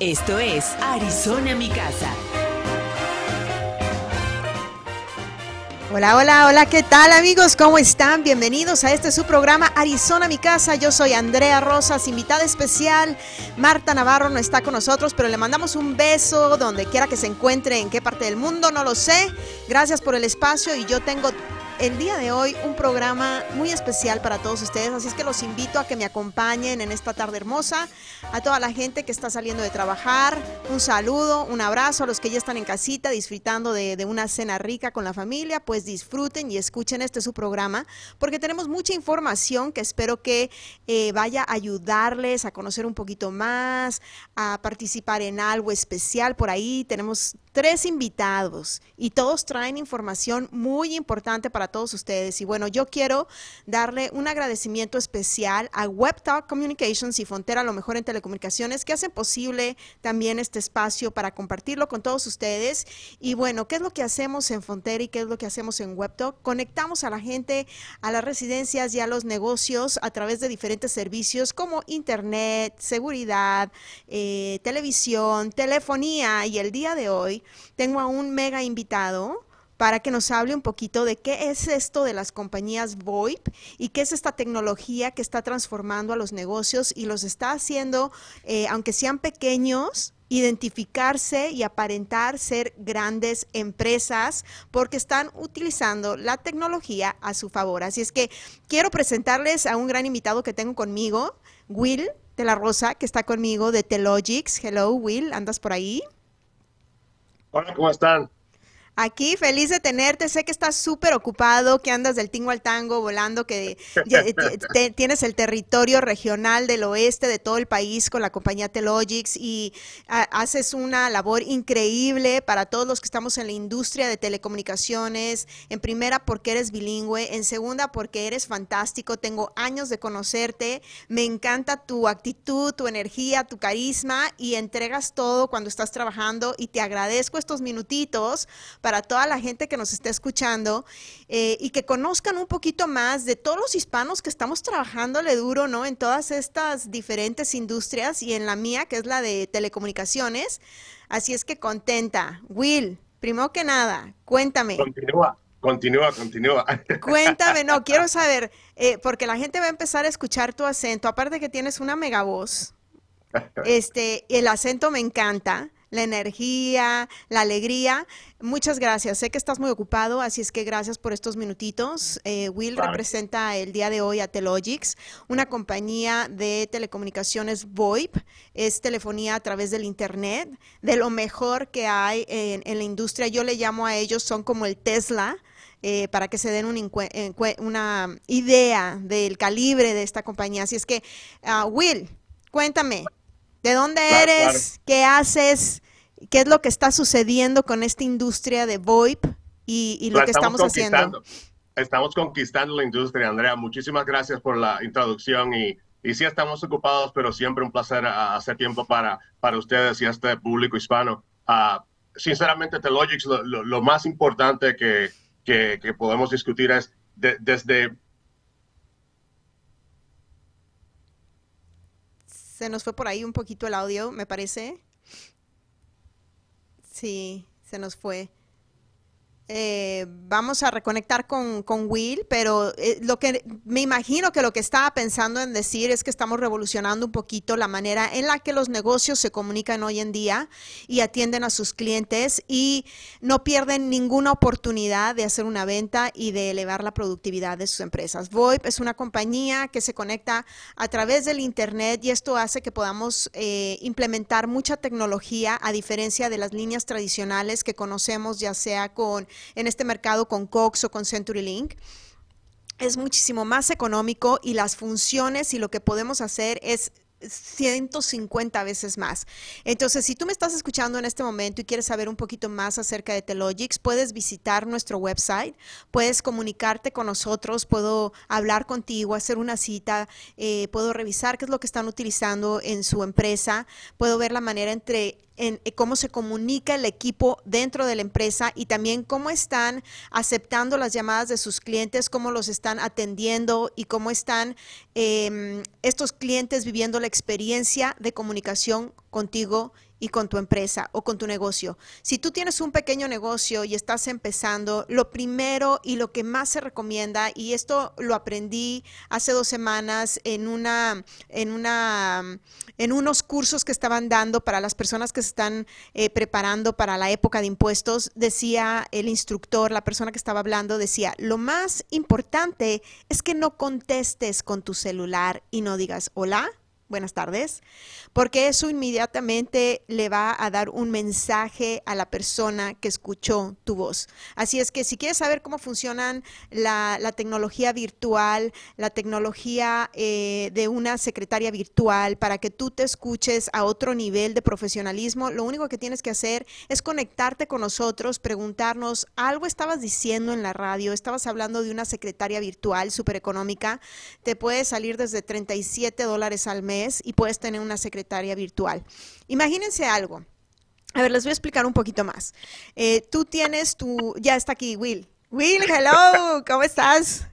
Esto es Arizona Mi Casa. Hola, hola, hola, ¿qué tal amigos? ¿Cómo están? Bienvenidos a este su programa Arizona Mi Casa. Yo soy Andrea Rosas, invitada especial. Marta Navarro no está con nosotros, pero le mandamos un beso donde quiera que se encuentre, en qué parte del mundo, no lo sé. Gracias por el espacio y yo tengo el día de hoy un programa muy especial para todos ustedes, así es que los invito a que me acompañen en esta tarde hermosa, a toda la gente que está saliendo de trabajar, un saludo, un abrazo a los que ya están en casita disfrutando de, una cena rica con la familia, pues disfruten y escuchen este su programa, porque tenemos mucha información que espero que eh, vaya a ayudarles a conocer un poquito más, a participar en algo especial por ahí. Tenemos tres invitados y todos traen información muy importante para todos ustedes. Y bueno, yo quiero darle un agradecimiento especial a WebTalk Communications y Frontera, a lo mejor en telecomunicaciones, que hacen posible también este espacio para compartirlo con todos ustedes. Y bueno, ¿qué es lo que hacemos en Frontera y qué es lo que hacemos en WebTalk? Conectamos a la gente, a las residencias y a los negocios a través de diferentes servicios como Internet, seguridad, eh, televisión, telefonía. Y el día de hoy tengo a un mega invitado para que nos hable un poquito de qué es esto de las compañías VoIP y qué es esta tecnología que está transformando a los negocios y los está haciendo, eh, aunque sean pequeños, identificarse y aparentar ser grandes empresas porque están utilizando la tecnología a su favor. Así es que quiero presentarles a un gran invitado que tengo conmigo, Will de la Rosa, que está conmigo de Telogics. Hello, Will, ¿andas por ahí? Hola, ¿cómo están? Aquí, feliz de tenerte. Sé que estás súper ocupado, que andas del tingo al tango volando, que tienes el territorio regional del oeste de todo el país con la compañía Telogics y haces una labor increíble para todos los que estamos en la industria de telecomunicaciones. En primera, porque eres bilingüe. En segunda, porque eres fantástico. Tengo años de conocerte. Me encanta tu actitud, tu energía, tu carisma y entregas todo cuando estás trabajando y te agradezco estos minutitos para toda la gente que nos está escuchando eh, y que conozcan un poquito más de todos los hispanos que estamos trabajándole duro, ¿no? En todas estas diferentes industrias y en la mía, que es la de telecomunicaciones. Así es que contenta. Will, primero que nada, cuéntame. Continúa. Continúa, continúa. Cuéntame, no, quiero saber, eh, porque la gente va a empezar a escuchar tu acento, aparte que tienes una mega voz, este, el acento me encanta la energía, la alegría. Muchas gracias. Sé que estás muy ocupado, así es que gracias por estos minutitos. Eh, Will representa el día de hoy a Telogics, una compañía de telecomunicaciones VoIP, es telefonía a través del Internet, de lo mejor que hay en, la industria. Yo le llamo a ellos, son como el Tesla. Eh, para que se den una idea del calibre de esta compañía. Así es que, uh, Will, cuéntame, ¿De dónde eres? ¿Qué haces? ¿Qué es lo que está sucediendo con esta industria de VoIP y, lo que estamos, haciendo? Estamos conquistando la industria, Andrea. Muchísimas gracias por la introducción y, y sí estamos ocupados, pero siempre un placer ah, hacer tiempo para, para ustedes y este público hispano. Uh, sinceramente, Telogics, lo, lo, más importante que, que, que, podemos discutir es desde Se nos fue por ahí un poquito el audio, me parece. Sí, se nos fue. Eh, vamos a reconectar con, Will, pero eh, lo que me imagino que lo que estaba pensando en decir es que estamos revolucionando un poquito la manera en la que los negocios se comunican hoy en día y atienden a sus clientes y no pierden ninguna oportunidad de hacer una venta y de elevar la productividad de sus empresas. VoIP es una compañía que se conecta a través del Internet y esto hace que podamos eh, implementar mucha tecnología a diferencia de las líneas tradicionales que conocemos, ya sea con en este mercado con Cox o con CenturyLink es muchísimo más económico y las funciones y lo que podemos hacer es 150 veces más. Entonces, si tú me estás escuchando en este momento y quieres saber un poquito más acerca de Telogix, puedes visitar nuestro website, puedes comunicarte con nosotros, puedo hablar contigo, hacer una cita, eh, puedo revisar qué es lo que están utilizando en su empresa, puedo ver la manera entre en eh, cómo se comunica el equipo dentro de la empresa y también cómo están aceptando las llamadas de sus clientes, cómo los están atendiendo y cómo están em, estos clientes viviendo la experiencia de comunicación contigo y con tu empresa o con tu negocio. Si tú tienes un pequeño negocio y estás empezando, lo primero y lo que más se recomienda, y esto lo aprendí hace dos semanas en una, en una, en unos cursos que estaban dando para las personas que se están eh, preparando para la época de impuestos, decía el instructor, la persona que estaba hablando, decía, lo más importante es que no contestes con tu celular y no digas hola buenas tardes, porque eso inmediatamente le va a dar un mensaje a la persona que escuchó tu voz. Así es que si quieres saber cómo funcionan la, tecnología virtual, la tecnología eh, de una secretaria virtual, para que tú te escuches a otro nivel de profesionalismo, lo único que tienes que hacer es conectarte con nosotros, preguntarnos, algo estabas diciendo en la radio, estabas hablando de una secretaria virtual súper económica, te puede salir desde 37 dólares al mes y puedes tener una secretaria virtual. Imagínense algo. A ver, les voy a explicar un poquito más. Eh, tú tienes tu, ya está aquí Will. Will, hello, ¿cómo estás?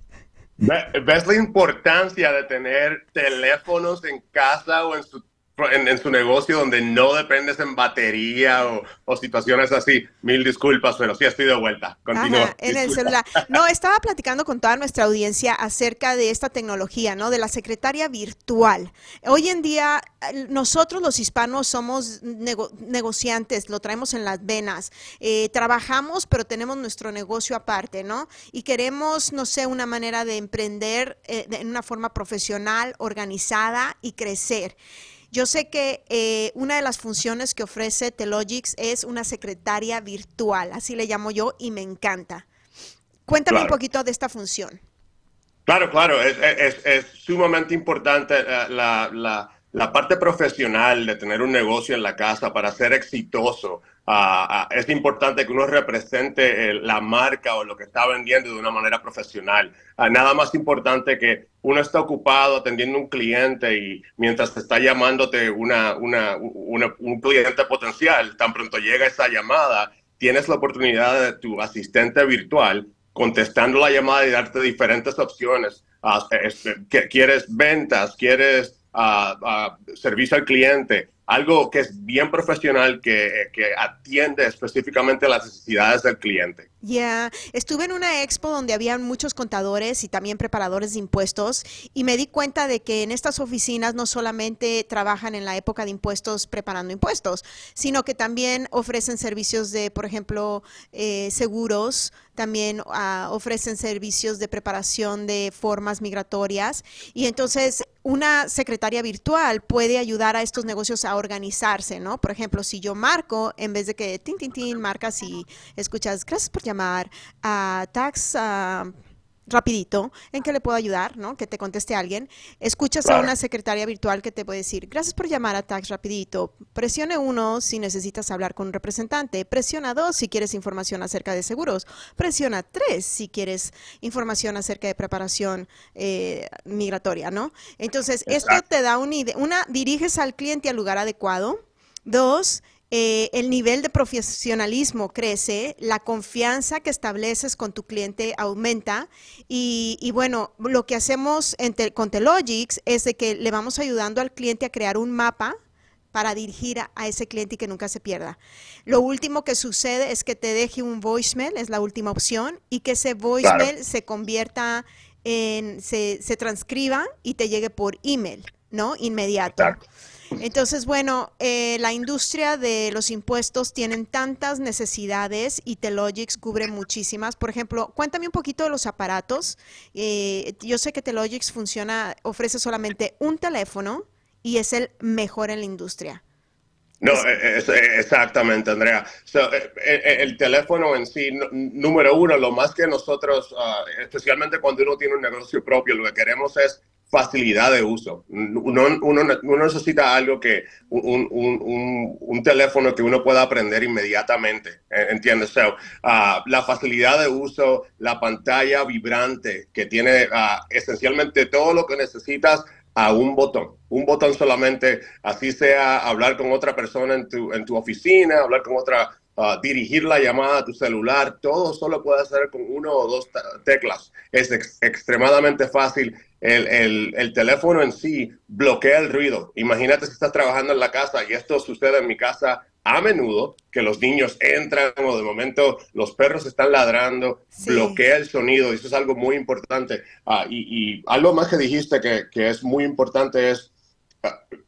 ¿Ves la importancia de tener teléfonos en casa o en su en, su negocio donde no dependes en batería o, situaciones así. Mil disculpas, pero sí estoy de vuelta. Continúa. en el celular. No, estaba platicando con toda nuestra audiencia acerca de esta tecnología, ¿no? De la secretaria virtual. Hoy en día, nosotros los hispanos somos negociantes, lo traemos en las venas. Eh, trabajamos, pero tenemos nuestro negocio aparte, ¿no? Y queremos, no sé, una manera de emprender eh, en una forma profesional, organizada y crecer. Yo sé que eh, una de las funciones que ofrece Telogix es una secretaria virtual, así le llamo yo, y me encanta. Cuéntame un poquito de esta función. Claro, claro, es, sumamente importante eh, la, la parte profesional de tener un negocio en la casa para ser exitoso es importante que uno represente la marca o lo que está vendiendo de una manera profesional. nada más importante que uno está ocupado atendiendo un cliente y mientras está llamándote una, un cliente potencial, tan pronto llega esa llamada, tienes la oportunidad de tu asistente virtual contestando la llamada y darte diferentes opciones. ¿Quieres ventas? ¿Quieres servicio al cliente? algo que es bien profesional, que, que atiende específicamente las necesidades del cliente. Ya, estuve en una expo donde había muchos contadores y también preparadores de impuestos y me di cuenta de que en estas oficinas no solamente trabajan en la época de impuestos preparando impuestos, sino que también ofrecen servicios de, por ejemplo, eh, seguros, también ah, ofrecen servicios de preparación de formas migratorias y entonces una secretaria virtual puede ayudar a estos negocios a organizarse, ¿no? Por ejemplo, si yo marco, en vez de que tin, tin, tin, marcas y escuchas, gracias por llamar a Tax rapidito en que le puedo ayudar, ¿no? Que te conteste alguien. Escuchas a una secretaria virtual que te puede decir, gracias por llamar a Tax rapidito. Presione uno si necesitas hablar con un representante. Presiona dos si quieres información acerca de seguros. Presiona tres si quieres información acerca de preparación eh, migratoria, ¿no? Entonces, esto te da una idea. Una, diriges al cliente al lugar adecuado. Dos, eh, el nivel de profesionalismo crece, la confianza que estableces con tu cliente aumenta y, bueno, lo que hacemos con Telogix es de que le vamos ayudando al cliente a crear un mapa para dirigir a, ese cliente y que nunca se pierda. Lo último que sucede es que te deje un voicemail, es la última opción, y que ese voicemail se convierta en, se, se, transcriba y te llegue por email, ¿no? Inmediato. Entonces, bueno, eh, la industria de los impuestos tienen tantas necesidades y Telogix cubre muchísimas. Por ejemplo, cuéntame un poquito de los aparatos. Eh, yo sé que Telogix funciona, ofrece solamente un teléfono y es el mejor en la industria. No, exactamente, Andrea. Eh, el, teléfono en sí, número uno, lo más que nosotros, ah, especialmente cuando uno tiene un negocio propio, lo que queremos es facilidad de uso. Uno, uno, necesita algo que, un, un, un, teléfono que uno pueda aprender inmediatamente, eh, ¿entiendes? So, ah, la facilidad de uso, la pantalla vibrante que tiene ah, esencialmente todo lo que necesitas a un botón, un botón solamente, así sea hablar con otra persona en tu, en tu oficina, hablar con otra Uh, dirigir la llamada a tu celular, todo solo puede hacer con uno o dos teclas. Es extremadamente fácil. El, el, el, teléfono en sí bloquea el ruido. Imagínate si estás trabajando en la casa y esto sucede en mi casa a menudo, que los niños entran o de momento los perros están ladrando, bloquea el sonido. Eso es algo muy importante. Uh, y, y, algo más que dijiste que, que es muy importante es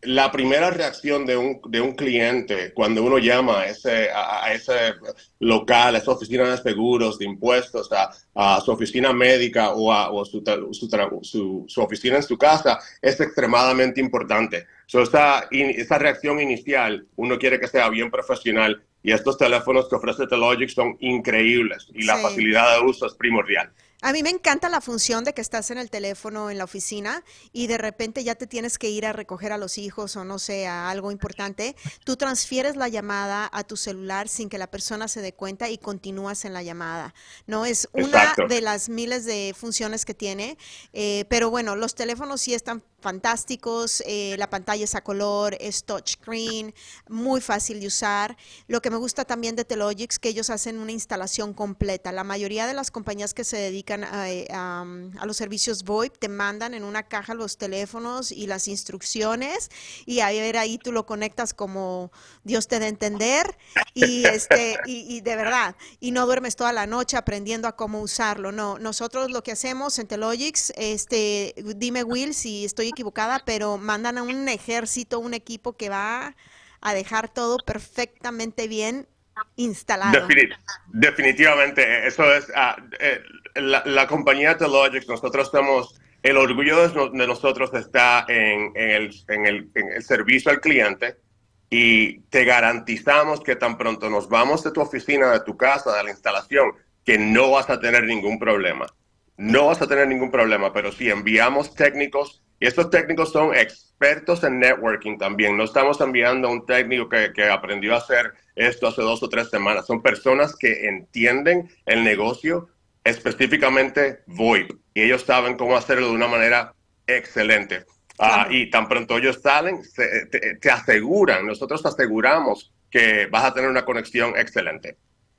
la primera reacción de un, de un cliente cuando uno llama a ese, a, ese local, a esa oficina de seguros, de impuestos, a, a su oficina médica o a su, su, su, oficina en su casa, es extremadamente importante. So, esa, esa reacción inicial, uno quiere que sea bien profesional y estos teléfonos que ofrece Telogic son increíbles y la facilidad de uso es primordial. A mí me encanta la función de que estás en el teléfono en la oficina y de repente ya te tienes que ir a recoger a los hijos o no sé, a algo importante. Tú transfieres la llamada a tu celular sin que la persona se dé cuenta y continúas en la llamada. No es una de las miles de funciones que tiene, eh, pero bueno, los teléfonos sí están fantásticos, eh, la pantalla es a color, es touchscreen, muy fácil de usar. Lo que me gusta también de Telogix que ellos hacen una instalación completa. La mayoría de las compañías que se dedican a, eh, a, los servicios VoIP te mandan en una caja los teléfonos y las instrucciones y a ver ahí tú lo conectas como Dios te dé entender y este y, de verdad y no duermes toda la noche aprendiendo a cómo usarlo. No, nosotros lo que hacemos en Telogix, este, dime Will si estoy equivocada, pero mandan a un ejército, un equipo que va a dejar todo perfectamente bien instalado. definitivamente, eso es ah, eh, la, compañía Telogix, nosotros estamos, el orgullo de, nosotros está en, el, en, el, en el servicio al cliente y te garantizamos que tan pronto nos vamos de tu oficina, de tu casa, de la instalación, que no vas a tener ningún problema. No vas a tener ningún problema, pero si enviamos técnicos y estos técnicos son expertos en networking también. No estamos enviando a un técnico que, que, aprendió a hacer esto hace dos o tres semanas. Son personas que entienden el negocio, específicamente VoIP. Y ellos saben cómo hacerlo de una manera excelente. Ah, y tan pronto ellos salen, te, te aseguran, nosotros aseguramos que vas a tener una conexión excelente.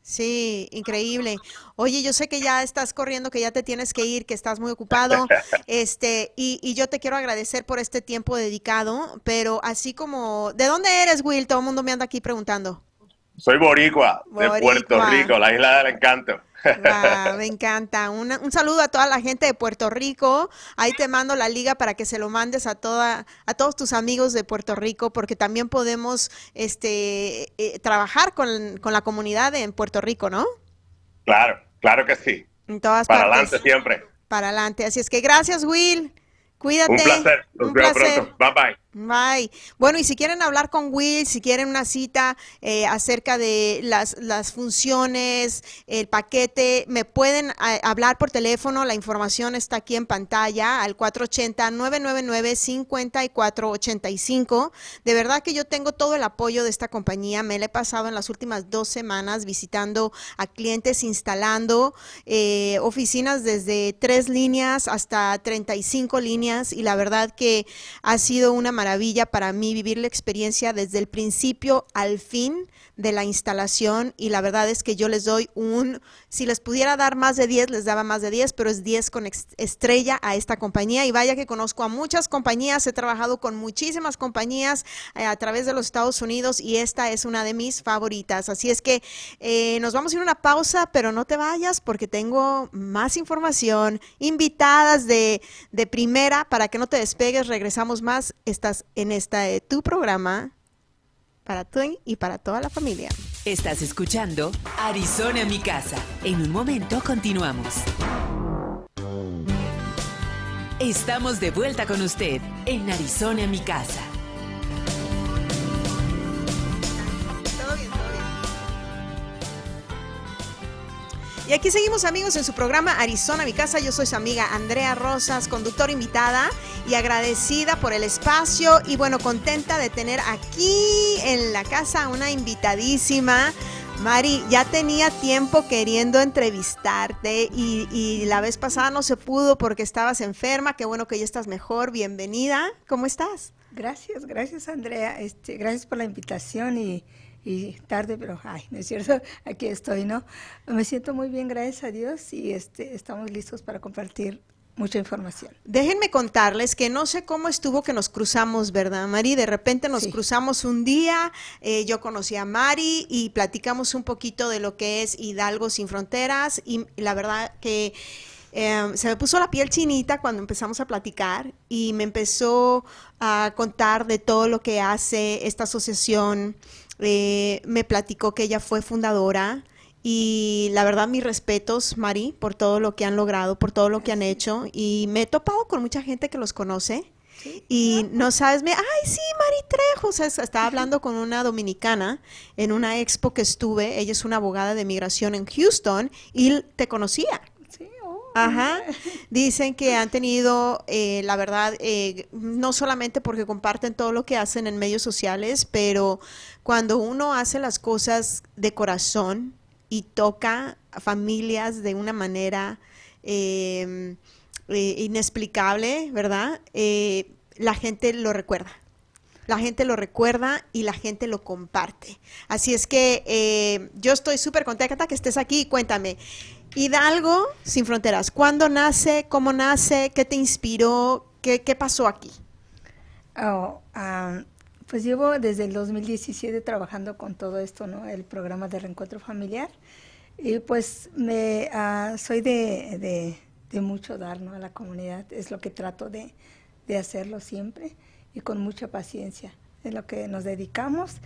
Sí, increíble. Oye, yo sé que ya estás corriendo, que ya te tienes que ir, que estás muy ocupado, este, y, y, yo te quiero agradecer por este tiempo dedicado, pero así como, ¿de dónde eres, Will? Todo el mundo me anda aquí preguntando. Soy boricua, de Puerto Rico, la isla del encanto. Me encanta. un saludo a toda la gente de Puerto Rico. Ahí te mando la liga para que se lo mandes a toda, a todos tus amigos de Puerto Rico, porque también podemos este, eh, trabajar con, con, la comunidad en Puerto Rico, ¿no? Claro, claro que sí. En todas para adelante siempre. Para adelante. Así es que gracias, Will. Cuídate. Un placer. un placer. Bye bye. Bye. Bueno, y si quieren hablar con Will, si quieren una cita eh, acerca de las, las, funciones, el paquete, me pueden eh, hablar por teléfono. La información está aquí en pantalla al 480-999-5485. De verdad que yo tengo todo el apoyo de esta compañía. Me la he pasado en las últimas dos semanas visitando a clientes, instalando eh, oficinas desde tres líneas hasta 35 líneas y la verdad que ha sido una maravilla para mí vivir la experiencia desde el principio al fin de la instalación y la verdad es que yo les doy un, si les pudiera dar más de 10, les daba más de 10, pero es 10 con estrella a esta compañía y vaya que conozco a muchas compañías, he trabajado con muchísimas compañías eh, a través de los Estados Unidos y esta es una de mis favoritas. Así es que eh, nos vamos a ir a una pausa, pero no te vayas porque tengo más información, invitadas de, de primera para que no te despegues, regresamos más, en esta, de tu programa para tú y para toda la familia. Estás escuchando Arizona mi casa. En un momento continuamos. Estamos de vuelta con usted en Arizona mi casa. Y aquí seguimos amigos en su programa Arizona, mi casa. Yo soy su amiga Andrea Rosas, conductor invitada y agradecida por el espacio y bueno, contenta de tener aquí en la casa una invitadísima. Mari, ya tenía tiempo queriendo entrevistarte y, y, la vez pasada no se pudo porque estabas enferma. Qué bueno que ya estás mejor. Bienvenida. ¿Cómo estás? Gracias, gracias Andrea. Este, gracias por la invitación y y tarde, pero ay, no es cierto, aquí estoy, ¿no? Me siento muy bien, gracias a Dios, y este, estamos listos para compartir mucha información. Déjenme contarles que no sé cómo estuvo que nos cruzamos, ¿verdad, Mari? De repente nos cruzamos un día, eh, yo conocí a Mari y platicamos un poquito de lo que es Hidalgo sin fronteras y la verdad que... Eh, se me puso la piel chinita cuando empezamos a platicar y me empezó a contar de todo lo que hace esta asociación eh, me platicó que ella fue fundadora y la verdad mis respetos, Mari, por todo lo que han logrado, por todo lo que han hecho y me he topado con mucha gente que los conoce. Y no sabes, me, ay, sí, Mari Trejo. O sea, estaba hablando con una dominicana en una expo que estuve. Ella es una abogada de migración en Houston y te conocía. Ajá. Dicen que han tenido, eh, la verdad, eh, no solamente porque comparten todo lo que hacen en medios sociales, pero cuando uno hace las cosas de corazón y toca a familias de una manera em, eh, inexplicable, ¿verdad? la gente lo recuerda la gente lo recuerda y la gente lo comparte. Así es que yo estoy súper contenta que estés aquí. Cuéntame, Hidalgo sin fronteras, ¿cuándo nace? ¿Cómo nace? ¿Qué te inspiró? ¿Qué, pasó aquí? Oh, pues llevo desde el 2017 trabajando con todo esto, ¿no? El programa de reencuentro familiar. Y pues me ah, soy de, mucho dar ¿no? a la comunidad, es lo que trato de, de hacerlo siempre y con mucha paciencia. Es lo que nos dedicamos.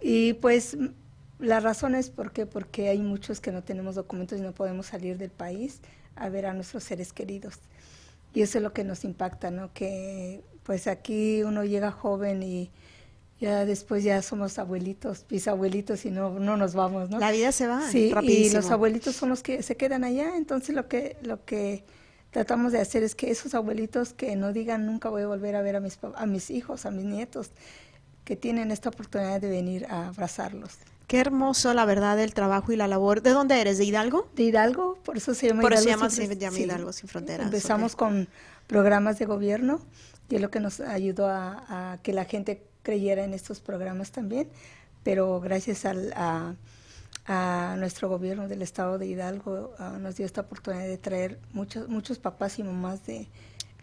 Y pues la razón es porque, porque hay muchos que no tenemos documentos y no podemos salir del país a ver a nuestros seres queridos. Y eso es lo que nos impacta, ¿no? Que pues aquí uno llega joven y ya después ya somos abuelitos, bisabuelitos y no, no nos vamos, ¿no? La vida se va sí, Y los abuelitos son los que se quedan allá, entonces lo que, lo que tratamos de hacer es que esos abuelitos que no digan nunca voy a volver a ver a mis, a mis hijos, a mis nietos, que tienen esta oportunidad de venir a abrazarlos. Qué hermoso, la verdad, el trabajo y la labor. ¿De dónde eres? ¿De Hidalgo? De Hidalgo, por eso se llama Hidalgo. se llama, Hidalgo sin fronteras. Empezamos con programas de gobierno y es lo que nos ayudó a, que la gente creyera en estos programas también. Pero gracias al, a, nuestro gobierno del estado de Hidalgo nos dio esta oportunidad de traer muchos, muchos papás y mamás de,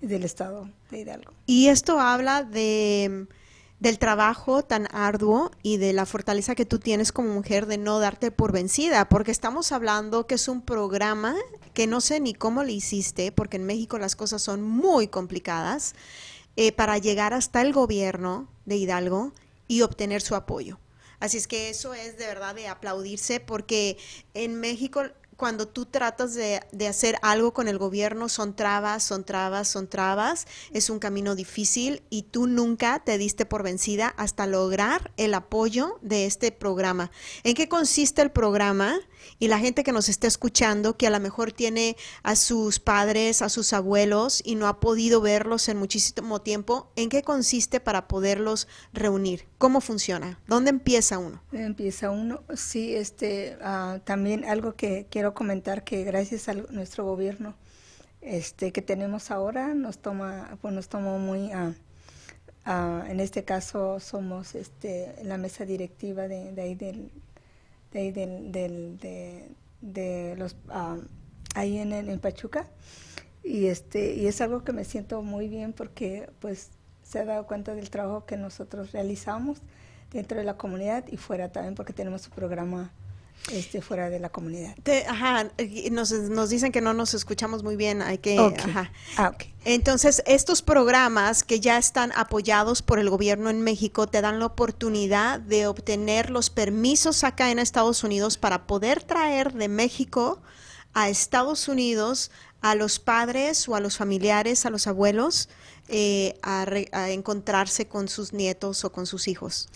del estado de Hidalgo. Y esto habla de del trabajo tan arduo y de la fortaleza que tú tienes como mujer de no darte por vencida, porque estamos hablando que es un programa que no sé ni cómo le hiciste, porque en México las cosas son muy complicadas, eh, para llegar hasta el gobierno de Hidalgo y obtener su apoyo. Así es que eso es de verdad de aplaudirse, porque en México cuando tú tratas de, hacer algo con el gobierno, son trabas, son trabas, son trabas, es un camino difícil y tú nunca te diste por vencida hasta lograr el apoyo de este programa. ¿En qué consiste el programa? Y la gente que nos está escuchando, que a lo mejor tiene a sus padres, a sus abuelos y no ha podido verlos en muchísimo tiempo, ¿en qué consiste para poderlos reunir? ¿Cómo funciona? ¿Dónde empieza uno? Empieza uno, sí, este, uh, también algo que quiero comentar que gracias a nuestro gobierno este, que tenemos ahora nos toma, pues nos tomó muy... Uh, Uh, en este caso somos este, la mesa directiva de, de ahí del, de, del, del, de, de los ah, ahí en, en, Pachuca. Y este y es algo que me siento muy bien porque pues se ha dado cuenta del trabajo que nosotros realizamos dentro de la comunidad y fuera también porque tenemos un programa este, fuera de la comunidad. ajá, nos, nos, dicen que no nos escuchamos muy bien, hay que... Ajá. Ah, Entonces, estos programas que ya están apoyados por el gobierno en México te dan la oportunidad de obtener los permisos acá en Estados Unidos para poder traer de México a Estados Unidos a los padres o a los familiares, a los abuelos, eh, a, a encontrarse con sus nietos o con sus hijos.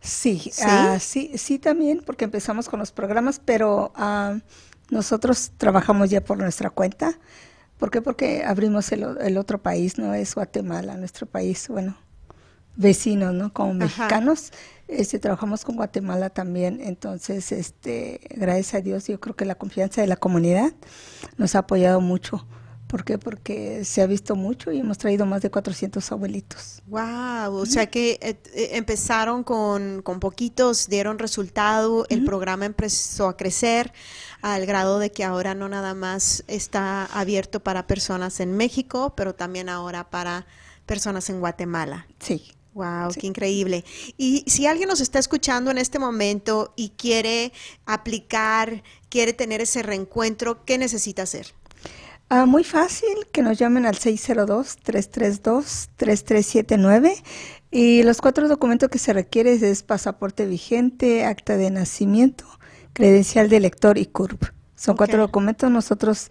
Sí, sí, sí, sí, también, porque empezamos con los programas, pero nosotros trabajamos ya por nuestra cuenta. ¿Por qué? Porque abrimos el, el, otro país, ¿no? Es Guatemala, nuestro país, bueno, vecinos, ¿no? Como mexicanos. Este, trabajamos con Guatemala también, entonces, este, gracias a Dios, yo creo que la confianza de la comunidad nos ha apoyado mucho. ¿Por qué? Porque se ha visto mucho y hemos traído más de 400 abuelitos. ¡Wow! O sea que eh, eh, empezaron con, con, poquitos, dieron resultado, el programa empezó a crecer al grado de que ahora no nada más está abierto para personas en México, pero también ahora para personas en Guatemala. Sí. Wow, qué increíble. Y si alguien nos está escuchando en este momento y quiere aplicar, quiere tener ese reencuentro, ¿qué necesita hacer? Ah, muy fácil, que nos llamen al 602-332-3379 y los cuatro documentos que se requieren es pasaporte vigente, acta de nacimiento, credencial de lector y CURP. Son cuatro documentos, nosotros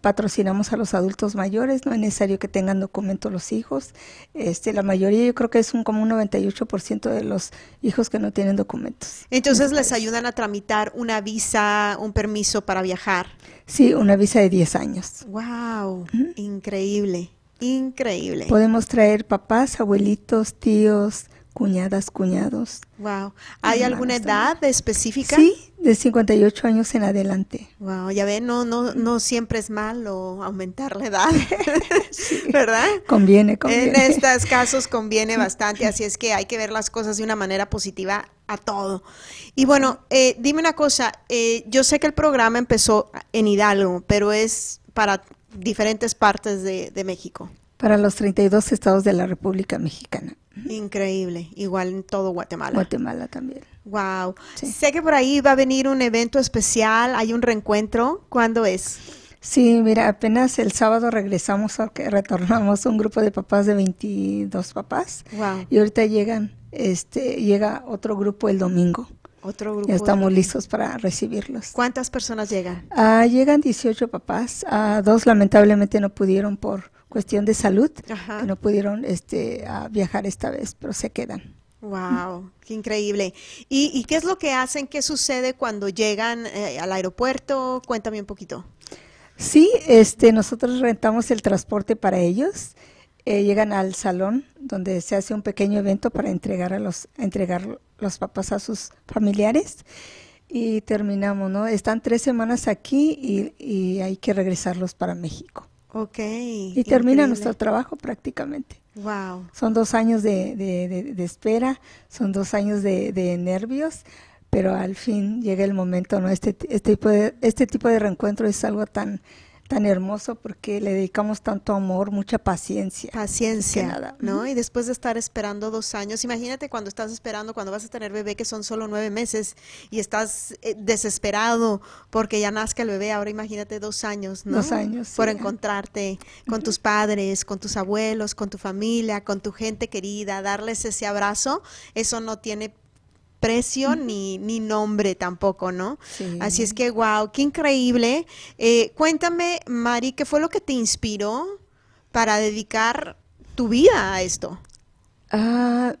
patrocinamos a los adultos mayores, no es necesario que tengan documento los hijos. Este, la mayoría yo creo que es un como un 98% de los hijos que no tienen documentos. Entonces les ayudan a tramitar una visa, un permiso para viajar. Sí, una visa de 10 años. Wow, increíble, increíble. Podemos traer papás, abuelitos, tíos, cuñadas, cuñados. Wow. ¿Hay alguna edad específica? Sí, de 58 años en adelante. Wow, ya ven, no, no, no siempre es malo aumentar la edad, ¿verdad? Conviene, conviene. En estos casos conviene bastante, así es que hay que ver las cosas de una manera positiva a todo. Y bueno, eh, dime una cosa, eh, yo sé que el programa empezó en Hidalgo, pero es para diferentes partes de, de México. Para los 32 estados de la República Mexicana. Increíble, igual en todo Guatemala. Guatemala también. Wow. Sé que por ahí va a venir un evento especial, hay un reencuentro. ¿Cuándo es? Sí, mira, apenas el sábado regresamos, retornamos un grupo de papás de 22 papás. Wow. Y ahorita llegan, este, llega otro grupo el domingo. Otro grupo. Ya estamos listos para recibirlos. ¿Cuántas personas llegan? Ah, llegan 18 papás. Ah, dos lamentablemente no pudieron por cuestión de salud, que no pudieron este, viajar esta vez, pero se quedan. Wow, qué increíble. ¿Y, qué es lo que hacen? ¿Qué sucede cuando llegan eh, al aeropuerto? Cuéntame un poquito. Sí, este, nosotros rentamos el transporte para ellos. Eh, llegan al salón donde se hace un pequeño evento para entregar a los entregar los papás a sus familiares y terminamos, ¿no? Están tres semanas aquí y, y hay que regresarlos para México. Ok. Y termina nuestro trabajo prácticamente. Wow. Son dos años de, de, de, espera, son dos años de, nervios, pero al fin llega el momento, ¿no? Este, este, tipo de, este tipo de reencuentro es algo tan tan hermoso porque le dedicamos tanto amor, mucha paciencia. Paciencia, nada. ¿no? Y después de estar esperando dos años, imagínate cuando estás esperando, cuando vas a tener bebé, que son solo nueve meses, y estás eh, desesperado porque ya nazca el bebé, ahora imagínate dos años, ¿no? Dos años. Por encontrarte con tus padres, con tus abuelos, con tu familia, con tu gente querida, darles ese abrazo, eso no tiene precio ni, ni nombre tampoco, ¿no? Así es que, wow, qué increíble. Eh, cuéntame, Mari, ¿qué fue lo que te inspiró para dedicar tu vida a esto? Ah,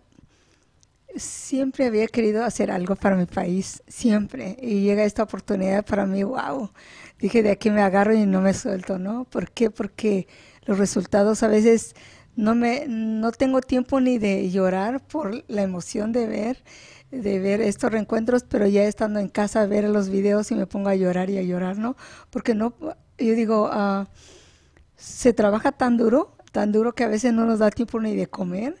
siempre había querido hacer algo para mi país, siempre. Y llega esta oportunidad para mí, wow. Dije, de aquí me agarro y no me suelto, ¿no? ¿Por qué? Porque los resultados a veces no me no tengo tiempo ni de llorar por la emoción de ver de ver estos reencuentros, pero ya estando en casa ver los videos y me pongo a llorar y a llorar, ¿no? Porque no, yo digo, uh, se trabaja tan duro, tan duro que a veces no nos da tiempo ni de comer,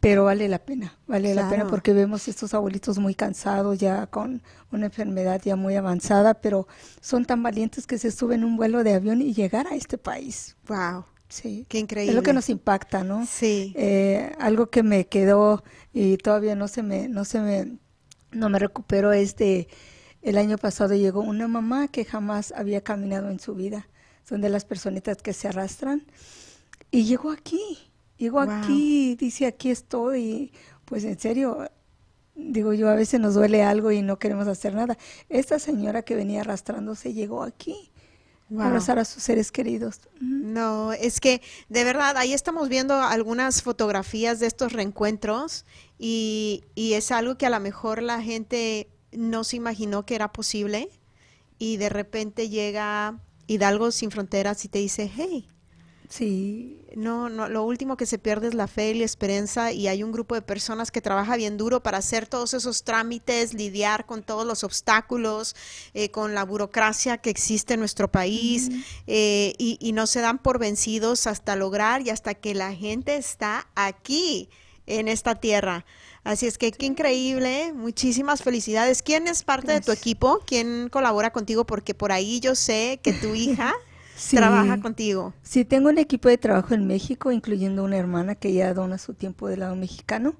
pero vale la pena, vale la pena porque vemos estos abuelitos muy cansados ya con una enfermedad ya muy avanzada, pero son tan valientes que se suben un vuelo de avión y llegar a este país. Wow. Sí, qué increíble. Es lo que nos impacta, ¿no? Sí. Eh, algo que me quedó y todavía no se me, no se me, no me recupero es de, el año pasado llegó una mamá que jamás había caminado en su vida. Son de las personitas que se arrastran. Y llegó aquí, llegó aquí, dice aquí estoy. Pues en serio, digo yo, a veces nos duele algo y no queremos hacer nada. Esta señora que venía arrastrándose llegó aquí abrazar a sus seres queridos. No, es que de verdad, ahí estamos viendo algunas fotografías de estos reencuentros y, y es algo que a lo mejor la gente no se imaginó que era posible y de repente llega Hidalgo sin fronteras y te dice, hey, Sí. No, no, lo último que se pierde es la fe y la esperanza y hay un grupo de personas que trabaja bien duro para hacer todos esos trámites, lidiar con todos los obstáculos, eh, con la burocracia que existe en nuestro país eh, y, y no se dan por vencidos hasta lograr y hasta que la gente está aquí en esta tierra. Así es que qué increíble, muchísimas felicidades. ¿Quién es parte de tu equipo? ¿Quién colabora contigo? Porque por ahí yo sé que tu hija trabaja contigo. Sí, tengo un equipo de trabajo en México, incluyendo una hermana que ya dona su tiempo del lado mexicano.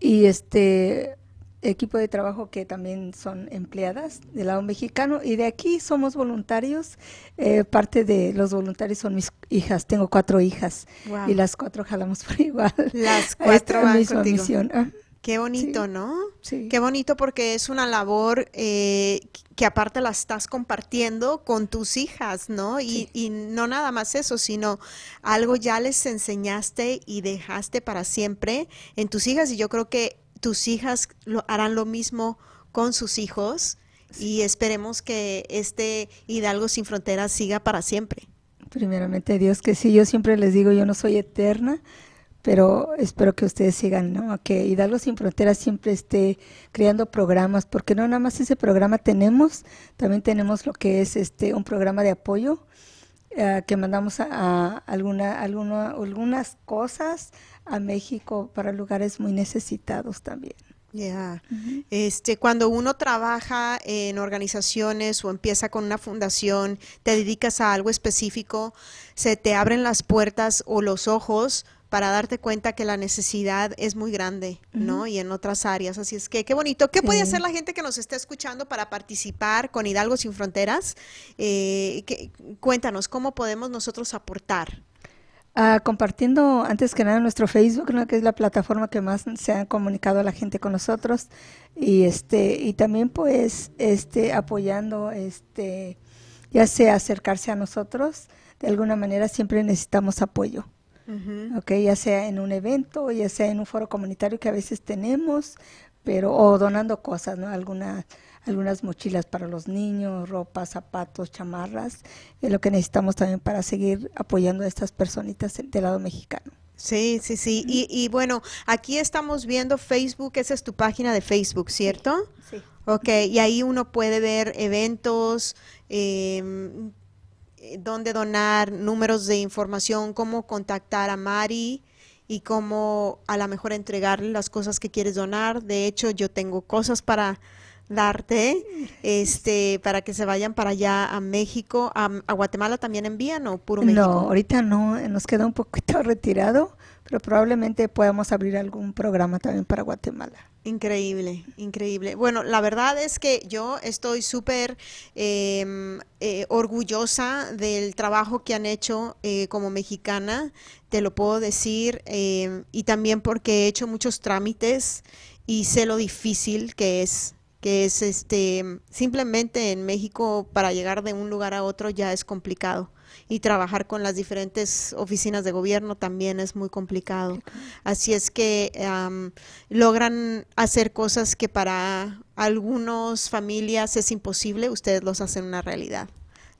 Y este equipo de trabajo que también son empleadas del lado mexicano y de aquí somos voluntarios. Eh, parte de los voluntarios son mis hijas. Tengo cuatro hijas y las cuatro jalamos por igual. Las cuatro van contigo. Ah. Qué bonito, ¿no? Sí. Qué bonito porque es una labor eh, que aparte la estás compartiendo con tus hijas, ¿no? Y, y, no nada más eso, sino algo ya les enseñaste y dejaste para siempre en tus hijas y yo creo que tus hijas lo, harán lo mismo con sus hijos y esperemos que este Hidalgo sin fronteras siga para siempre. Primeramente Dios que sí, yo siempre les digo, yo no soy eterna, pero espero que ustedes sigan, ¿no? Que Hidalgo Sin Fronteras siempre esté creando programas, porque no nada más ese programa tenemos, también tenemos lo que es este un programa de apoyo eh, que mandamos a, a alguna, alguna, algunas cosas a México para lugares muy necesitados también. Ya, este, cuando uno trabaja en organizaciones o empieza con una fundación, te dedicas a algo específico, se te abren las puertas o los ojos para darte cuenta que la necesidad es muy grande, ¿no? Y en otras áreas. Así es que qué bonito. ¿Qué puede hacer la gente que nos esté escuchando para participar con Hidalgo Sin Fronteras? Eh, cuéntanos, ¿cómo podemos nosotros aportar? Uh, compartiendo antes que nada nuestro Facebook, ¿no? que es la plataforma que más se ha comunicado a la gente con nosotros y este y también pues este apoyando este ya sea acercarse a nosotros de alguna manera siempre necesitamos apoyo. Okay, ya sea en un evento, ya sea en un foro comunitario que a veces tenemos, pero o donando cosas, ¿no? Alguna algunas mochilas para los niños, ropa, zapatos, chamarras, es lo que necesitamos también para seguir apoyando a estas personitas del lado mexicano. Sí, sí, sí. Y, y, bueno, aquí estamos viendo Facebook, esa es tu página de Facebook, ¿cierto? Sí. Ok, y ahí uno puede ver eventos, eh, dónde donar, números de información, cómo contactar a Mari y cómo a lo mejor entregarle las cosas que quieres donar. De hecho, yo tengo cosas para darte este para que se vayan para allá a México. A, a, Guatemala también envían o puro México. no ahorita no nos queda un poquito retirado pero probablemente podamos abrir algún programa también para Guatemala Increíble, increíble. Bueno, la verdad es que yo estoy súper eh, eh, orgullosa del trabajo que han hecho eh, como mexicana, te lo puedo decir, em, y también porque he hecho muchos trámites y sé lo difícil que es que es este simplemente en México para llegar de un lugar a otro ya es complicado y trabajar con las diferentes oficinas de gobierno también es muy complicado. Así es que um, logran hacer cosas que para algunas familias es imposible, ustedes los hacen una realidad.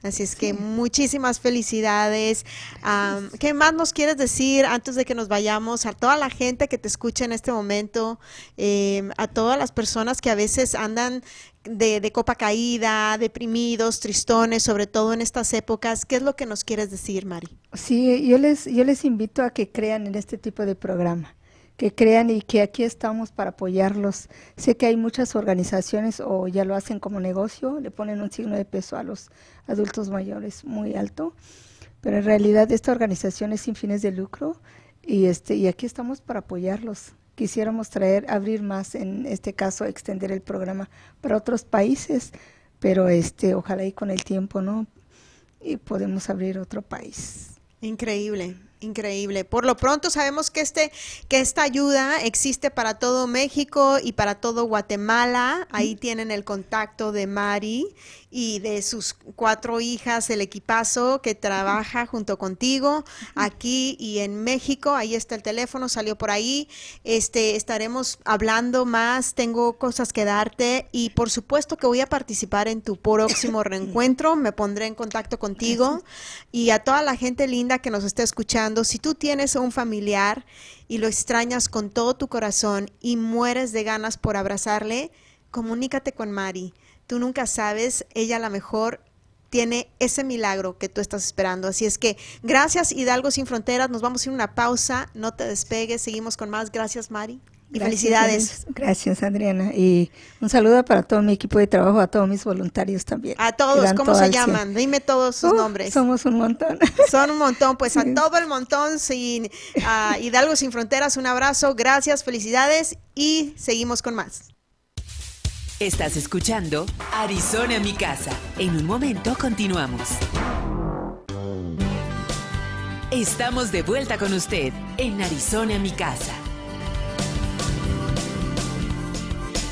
Así es que muchísimas felicidades. Um, ¿Qué más nos quieres decir antes de que nos vayamos? A toda la gente que te escucha en este momento, eh, a todas las personas que a veces andan de, copa caída, deprimidos, tristones, sobre todo en estas épocas, ¿qué es lo que nos quieres decir, Mari? Sí, yo les, yo les invito a que crean en este tipo de programa que crean y que aquí estamos para apoyarlos. Sé que hay muchas organizaciones o ya lo hacen como negocio, le ponen un signo de peso a los adultos mayores muy alto, pero en realidad esta organización es sin fines de lucro y este y aquí estamos para apoyarlos. Quisiéramos traer, abrir más, en este caso, extender el programa para otros países, pero este, ojalá y con el tiempo, ¿no? Y podemos abrir otro país. Increíble, Increíble. Por lo pronto sabemos que este que esta ayuda existe para todo México y para todo Guatemala. Ahí tienen el contacto de Mari y de sus cuatro hijas, el equipazo que trabaja junto contigo aquí y en México. Ahí está el teléfono, salió por ahí. Este estaremos hablando más, tengo cosas que darte y por supuesto que voy a participar en tu próximo reencuentro, me pondré en contacto contigo y a toda la gente linda que nos esté escuchando, si tú tienes un familiar y lo extrañas con todo tu corazón y mueres de ganas por abrazarle, comunícate con Mari Tú nunca sabes, ella a lo mejor tiene ese milagro que tú estás esperando. Así es que gracias Hidalgo Sin Fronteras, nos vamos a ir a una pausa, no te despegues, seguimos con más. Gracias Mari. Y felicidades. Gracias, Adriana. Y un saludo para todo mi equipo de trabajo, a todos mis voluntarios también. A todos, ¿cómo se llaman? Dime todos sus nombres. Somos un montón. Son un montón. Pues a todo el montón, sin, a Hidalgo Sin Fronteras, un abrazo, gracias, felicidades y seguimos con más. Estás escuchando Arizona mi casa. En un momento continuamos. Estamos de vuelta con usted en Arizona mi casa.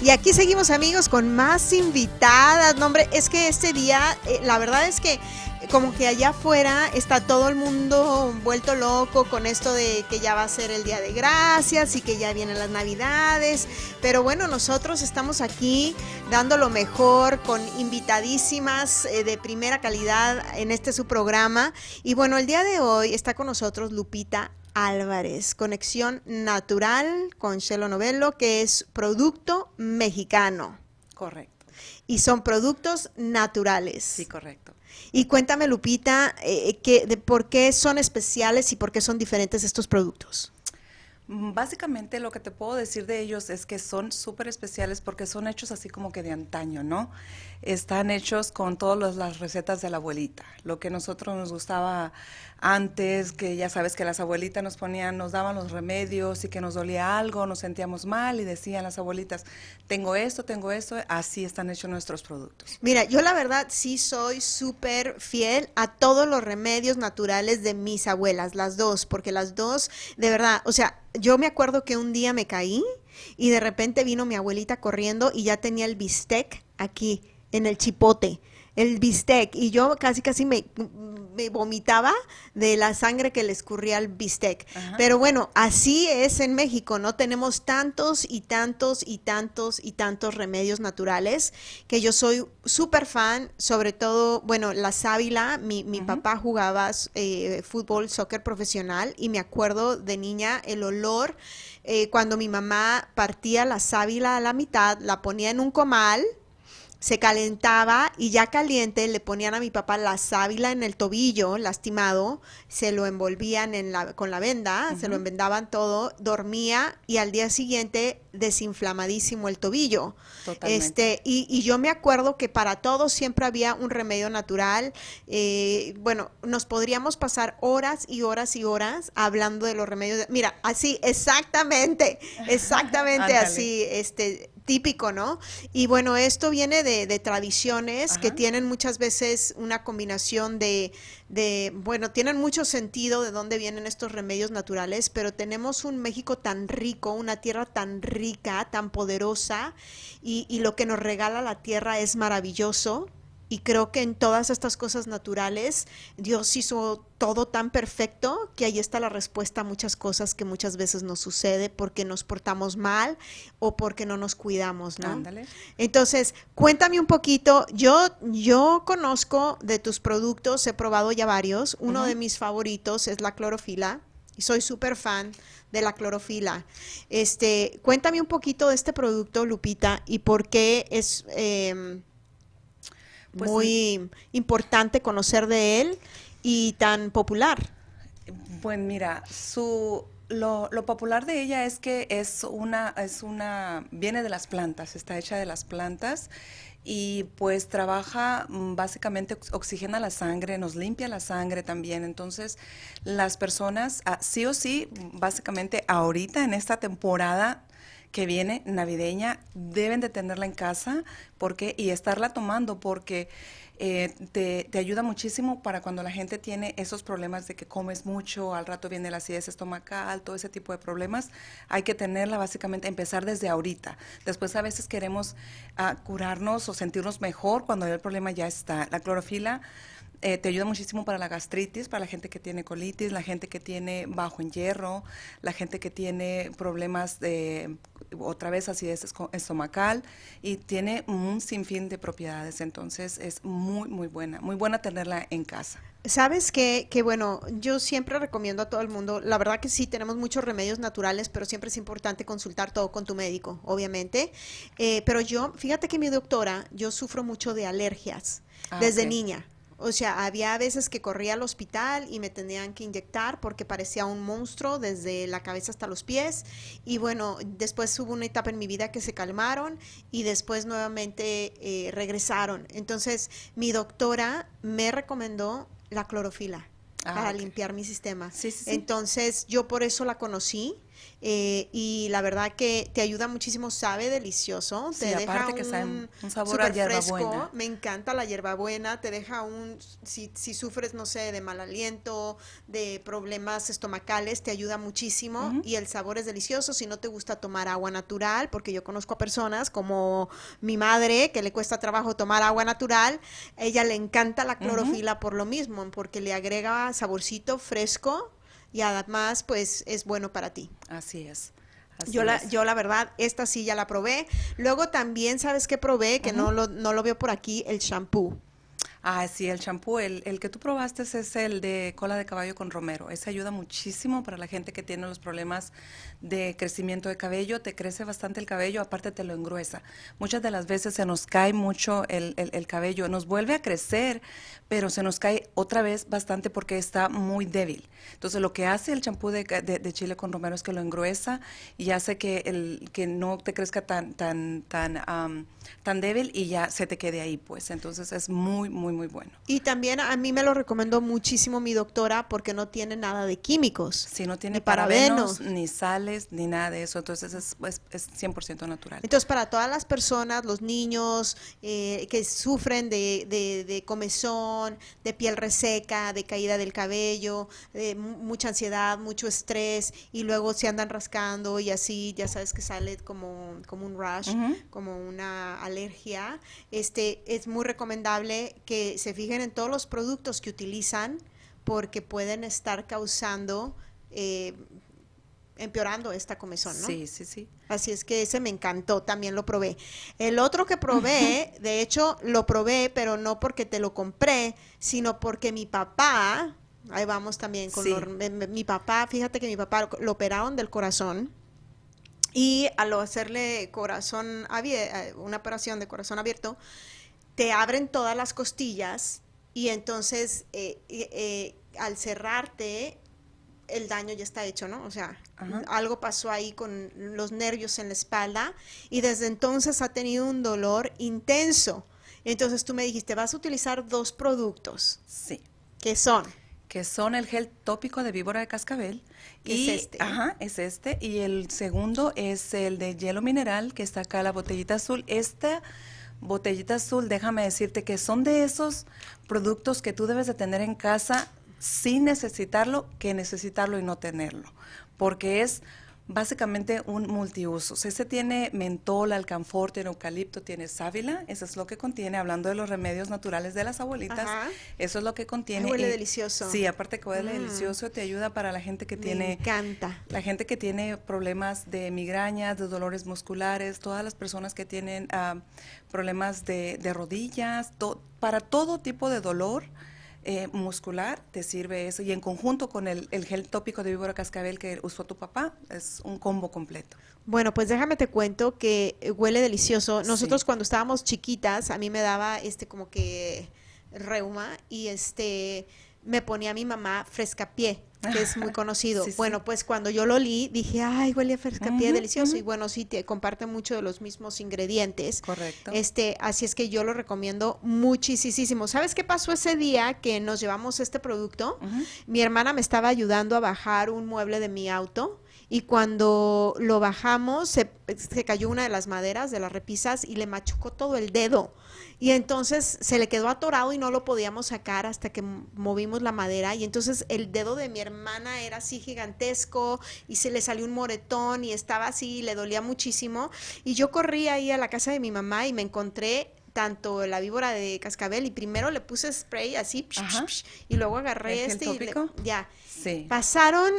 Y aquí seguimos amigos con más invitadas. No, hombre, es que este día, eh, la verdad es que como que allá afuera está todo el mundo vuelto loco con esto de que ya va a ser el Día de Gracias y que ya vienen las Navidades. Pero bueno, nosotros estamos aquí dando lo mejor con invitadísimas eh, de primera calidad en este su programa. Y bueno, el día de hoy está con nosotros Lupita Álvarez, Conexión Natural con Chelo Novello, que es producto mexicano. Correcto. Y son productos naturales. Sí, correcto. Y cuéntame, Lupita, eh, que, de por qué son especiales y por qué son diferentes estos productos. Mm, básicamente lo que te puedo decir de ellos es que son súper especiales porque son hechos así como que de antaño, ¿no? Están hechos con todas las recetas de la abuelita, lo que nosotros nos gustaba antes, que ya sabes que las abuelitas nos ponían, nos daban los remedios y que nos dolía algo, nos sentíamos mal y decían las abuelitas, tengo esto, tengo esto, así están hechos nuestros productos. Mira, yo la verdad sí soy súper fiel a todos los remedios naturales de mis abuelas, las dos, porque las dos, de verdad, o sea, yo me acuerdo que un día me caí y de repente vino mi abuelita corriendo y ya tenía el bistec aquí en el chipote, el bistec y yo casi casi me, me vomitaba de la sangre que le escurría al bistec. Pero bueno, así es en México, ¿no? Tenemos tantos y tantos y tantos y tantos remedios naturales que yo soy súper fan, sobre todo, bueno, la sábila, mi, mi papá jugaba eh, fútbol, soccer profesional y me acuerdo de niña el olor. Eh, cuando mi mamá partía la sábila a la mitad, la ponía en un comal, se calentaba y ya caliente le ponían a mi papá la sábila en el tobillo, lastimado, se lo envolvían en la, con la venda, se lo envendaban todo, dormía y al día siguiente desinflamadísimo el tobillo. Este, y, y, yo me acuerdo que para todos siempre había un remedio natural. Eh, bueno, nos podríamos pasar horas y horas y horas hablando de los remedios. mira, así, exactamente, exactamente así, este típico, ¿no? Y bueno, esto viene de, tradiciones que tienen muchas veces una combinación de, de, bueno, tienen mucho sentido de dónde vienen estos remedios naturales, pero tenemos un México tan rico, una tierra tan rica, tan poderosa, y, y lo que nos regala la tierra es maravilloso. Y creo que en todas estas cosas naturales Dios hizo todo tan perfecto que ahí está la respuesta a muchas cosas que muchas veces nos sucede porque nos portamos mal o porque no nos cuidamos, ¿no? Entonces, cuéntame un poquito, yo yo conozco de tus productos, he probado ya varios, uno de mis favoritos es la clorofila y soy súper fan de la clorofila. Este, cuéntame un poquito de este producto, Lupita, y por qué es eh, pues muy importante conocer de él y tan popular. Pues mira, su lo, lo, popular de ella es que es una, es una, viene de las plantas, está hecha de las plantas y pues trabaja mm, básicamente oxigena la sangre, nos limpia la sangre también. Entonces las personas, ah, sí o sí, básicamente ahorita en esta temporada que viene navideña, deben de tenerla en casa porque y estarla tomando porque eh, te, te, ayuda muchísimo para cuando la gente tiene esos problemas de que comes mucho, al rato viene la acidez estomacal, todo ese tipo de problemas. Hay que tenerla básicamente, empezar desde ahorita. Después a veces queremos uh, curarnos o sentirnos mejor cuando el problema ya está. La clorofila eh, te ayuda muchísimo para la gastritis, para la gente que tiene colitis, la gente que tiene bajo en hierro, la gente que tiene problemas de, otra vez, acidez estomacal y tiene un sinfín de propiedades. Entonces es muy, muy buena, muy buena tenerla en casa. Sabes que, que, bueno, yo siempre recomiendo a todo el mundo, la verdad que sí, tenemos muchos remedios naturales, pero siempre es importante consultar todo con tu médico, obviamente. Eh, pero yo, fíjate que mi doctora, yo sufro mucho de alergias ah, desde okay. niña. O sea, había veces que corría al hospital y me tenían que inyectar porque parecía un monstruo desde la cabeza hasta los pies. Y bueno, después hubo una etapa en mi vida que se calmaron y después nuevamente eh, regresaron. Entonces, mi doctora me recomendó la clorofila ah, para okay. limpiar mi sistema. Sí, sí, sí. Entonces, yo por eso la conocí. Eh, y la verdad que te ayuda muchísimo, sabe delicioso, sí, te deja que un, un sabor a fresco, me encanta la hierbabuena, te deja un, si, si, sufres, no sé, de mal aliento, de problemas estomacales, te ayuda muchísimo uh -huh. y el sabor es delicioso, si no te gusta tomar agua natural, porque yo conozco a personas como mi madre, que le cuesta trabajo tomar agua natural, ella le encanta la clorofila uh -huh. por lo mismo, porque le agrega saborcito fresco, y además pues es bueno para ti. Así es. Así yo, la, es. yo la verdad, esta sí ya la probé. Luego también, ¿sabes qué probé? Que uh -huh. no, lo, no lo veo por aquí, el shampoo. Ah, sí, el champú, el, el, que tú probaste es el de cola de caballo con romero. Ese ayuda muchísimo para la gente que tiene los problemas de crecimiento de cabello. Te crece bastante el cabello, aparte te lo engruesa. Muchas de las veces se nos cae mucho el, el, el cabello, nos vuelve a crecer, pero se nos cae otra vez bastante porque está muy débil. Entonces, lo que hace el champú de, de, de, chile con romero es que lo engruesa y hace que, el, que no te crezca tan, tan, tan, um, tan débil y ya se te quede ahí, pues. Entonces, es muy, muy, muy bueno. Y también a mí me lo recomendó muchísimo mi doctora porque no tiene nada de químicos. Sí, no tiene ni parabenos, ni sales, ni nada de eso. Entonces es, es, es 100% natural. Entonces para todas las personas, los niños eh, que sufren de, de, de, comezón, de piel reseca, de caída del cabello, de mucha ansiedad, mucho estrés y luego se andan rascando y así, ya sabes que sale como, como un rash, uh -huh. como una alergia, este es muy recomendable que se fijen en todos los productos que utilizan porque pueden estar causando, eh, empeorando esta comezón, ¿no? Sí, sí, sí. Así es que ese me encantó, también lo probé. El otro que probé, de hecho, lo probé, pero no porque te lo compré, sino porque mi papá, ahí vamos también con Sí. lo- mi, mi papá, fíjate que mi papá lo operaron del corazón. Y al hacerle corazón abierto, una operación de corazón abierto, te abren todas las costillas y entonces eh, eh, al cerrarte el daño ya está hecho, ¿no? O sea, Ajá. algo pasó ahí con los nervios en la espalda y desde entonces ha tenido un dolor intenso. Entonces tú me dijiste, vas a utilizar dos productos, Sí. que son que son el gel tópico de víbora de cascabel. Y, es este. Ajá, es este. Y el segundo es el de hielo mineral, que está acá la botellita azul. Esta botellita azul, déjame decirte que son de esos productos que tú debes de tener en casa sin necesitarlo, que necesitarlo y no tenerlo. Porque es básicamente un multiusos. Este tiene mentol, alcanfor, tiene eucalipto, tiene sábila, eso es lo que contiene, hablando de los remedios naturales de las abuelitas, Ajá. eso es lo que contiene. Huele Y- delicioso. Sí, aparte que huele Mm. delicioso, te ayuda para la gente que me tiene encanta. la gente que tiene problemas de migrañas, de dolores musculares, todas las personas que tienen ah, problemas de, de rodillas, to- para todo tipo de dolor eh, muscular te sirve eso. Y en conjunto con el, el gel tópico de víbora cascabel que usó tu papá, es un combo completo. Bueno, pues déjame te cuento que eh, huele delicioso. Nosotros Sí. cuando estábamos chiquitas, a mí me daba este como que reuma y este me ponía mi mamá frescapié, que es muy conocido. Sí, sí. Bueno, pues cuando yo lo olí, dije, ay, huele a frescapié, delicioso. Y bueno, sí, te comparte mucho de los mismos ingredientes. Correcto. Este, así es que yo lo recomiendo muchísimo. ¿Sabes qué pasó ese día que nos llevamos este producto? Mi hermana me estaba ayudando a bajar un mueble de mi auto y cuando lo bajamos se, se cayó una de las maderas de las repisas y le machucó todo el dedo. Y entonces se le quedó atorado y no lo podíamos sacar hasta que movimos la madera. Y entonces el dedo de mi hermana era así gigantesco y se le salió un moretón y estaba así, y le dolía muchísimo. Y yo corrí ahí a la casa de mi mamá y me encontré tanto la víbora de cascabel y primero le puse spray así y luego agarré este y ya. Sí. Pasaron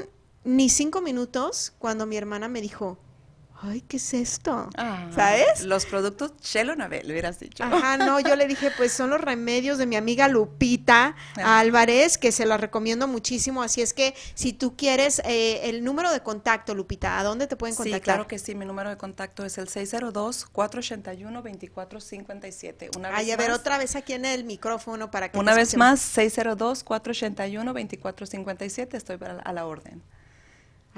ni cinco minutos cuando mi hermana me dijo, ay, ¿qué es esto? Ah, ¿Sabes? Los productos Chelo Nabel, hubieras dicho. Ajá, no, yo le dije, pues son los remedios de mi amiga Lupita Ah. Álvarez, que se la recomiendo muchísimo. Así es que si tú quieres eh, el número de contacto, Lupita, ¿a dónde te pueden Sí, contactar? claro que sí. Mi número de contacto es el 602-481-2457. Una vez Ay, a ver, más, otra vez aquí en el micrófono para que Una vez más, 602-481-2457. Estoy a la orden.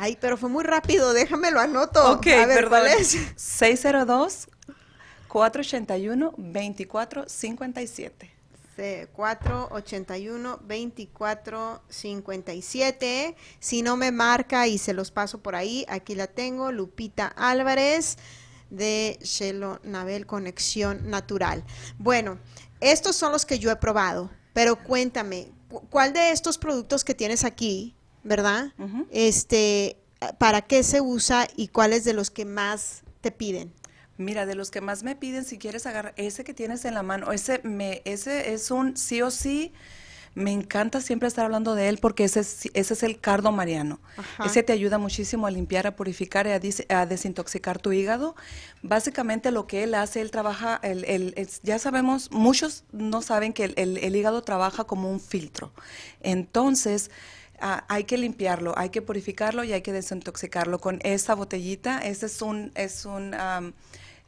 Ay, pero fue muy rápido, déjame lo anoto. Ok, a ver, ¿cuál perdón. es? 602-481-2457. C, 481 24 57. Si no me marca y se los paso por ahí, aquí la tengo, Lupita Álvarez de Shelo Nabel Conexión Natural. Bueno, estos son los que yo he probado, pero cuéntame, cu- ¿cuál de estos productos que tienes aquí, verdad? Este, ¿para qué se usa y cuáles de los que más te piden? Mira, de los que más me piden, si quieres agarrar ese que tienes en la mano, ese, me, ese es un sí o sí. Me encanta siempre estar hablando de él porque ese es, ese es el cardo mariano. Ajá. Ese te ayuda muchísimo a limpiar, a purificar y a, dis- a desintoxicar tu hígado. Básicamente lo que él hace, él trabaja, el, el- es- ya sabemos, muchos no saben que el hígado trabaja como un filtro. Entonces, ah, hay que limpiarlo, hay que purificarlo y hay que desintoxicarlo con esta botellita. Este es un, es un, am,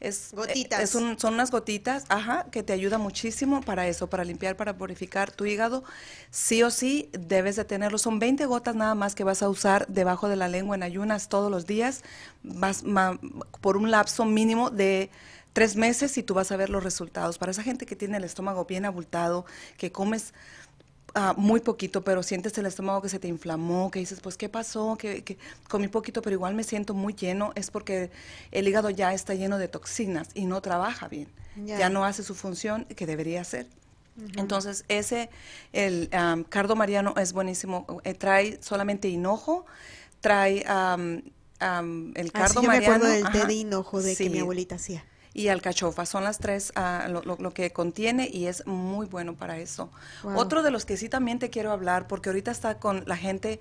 es, Gotitas. es un- son unas gotitas, ajá, que te ayuda muchísimo para eso, para limpiar, para purificar tu hígado. Sí o sí debes de tenerlo. Son 20 gotas nada más que vas a usar debajo de la lengua en ayunas todos los días, vas, ma- por un lapso mínimo de tres meses y tú vas a ver los resultados. Para esa gente que tiene el estómago bien abultado, que comes ah, muy poquito, pero sientes el estómago que se te inflamó, que dices, pues, ¿qué pasó? Que, que comí poquito, pero igual me siento muy lleno, es porque el hígado ya está lleno de toxinas y no trabaja bien. Ya. Ya, no hace su función que debería hacer. Entonces, ese, el am, cardo mariano es buenísimo. Eh, trae solamente hinojo, trae am, el Ah, cardo sí, yo me mariano. acuerdo del té de hinojo de que sí, mi abuelita hacía. Y alcachofa. Son las tres ah, lo, lo- lo que contiene y es muy bueno para eso. Wow. Otro de los que sí también te quiero hablar, porque ahorita está con la gente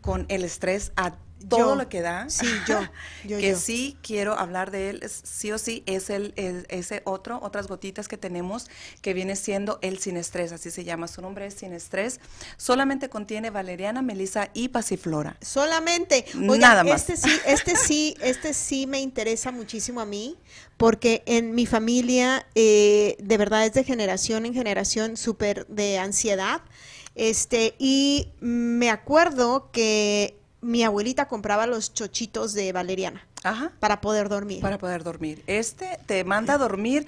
con el estrés a todo Yo. lo que da. Sí, yo, yo, que yo. sí quiero hablar de él, sí o sí, es el, el- ese otro, otras gotitas que tenemos que viene siendo el sin estrés, así se llama. Su nombre es sin estrés. Solamente contiene valeriana, melisa y pasiflora. Solamente. Oigan, Nada más. Este sí, este sí, este sí me interesa muchísimo a mí, porque en mi familia, eh, de verdad es de generación en generación súper de ansiedad. Este, y me acuerdo que mi abuelita compraba los chochitos de valeriana Ajá. para poder dormir. Para poder dormir. Este te manda a dormir.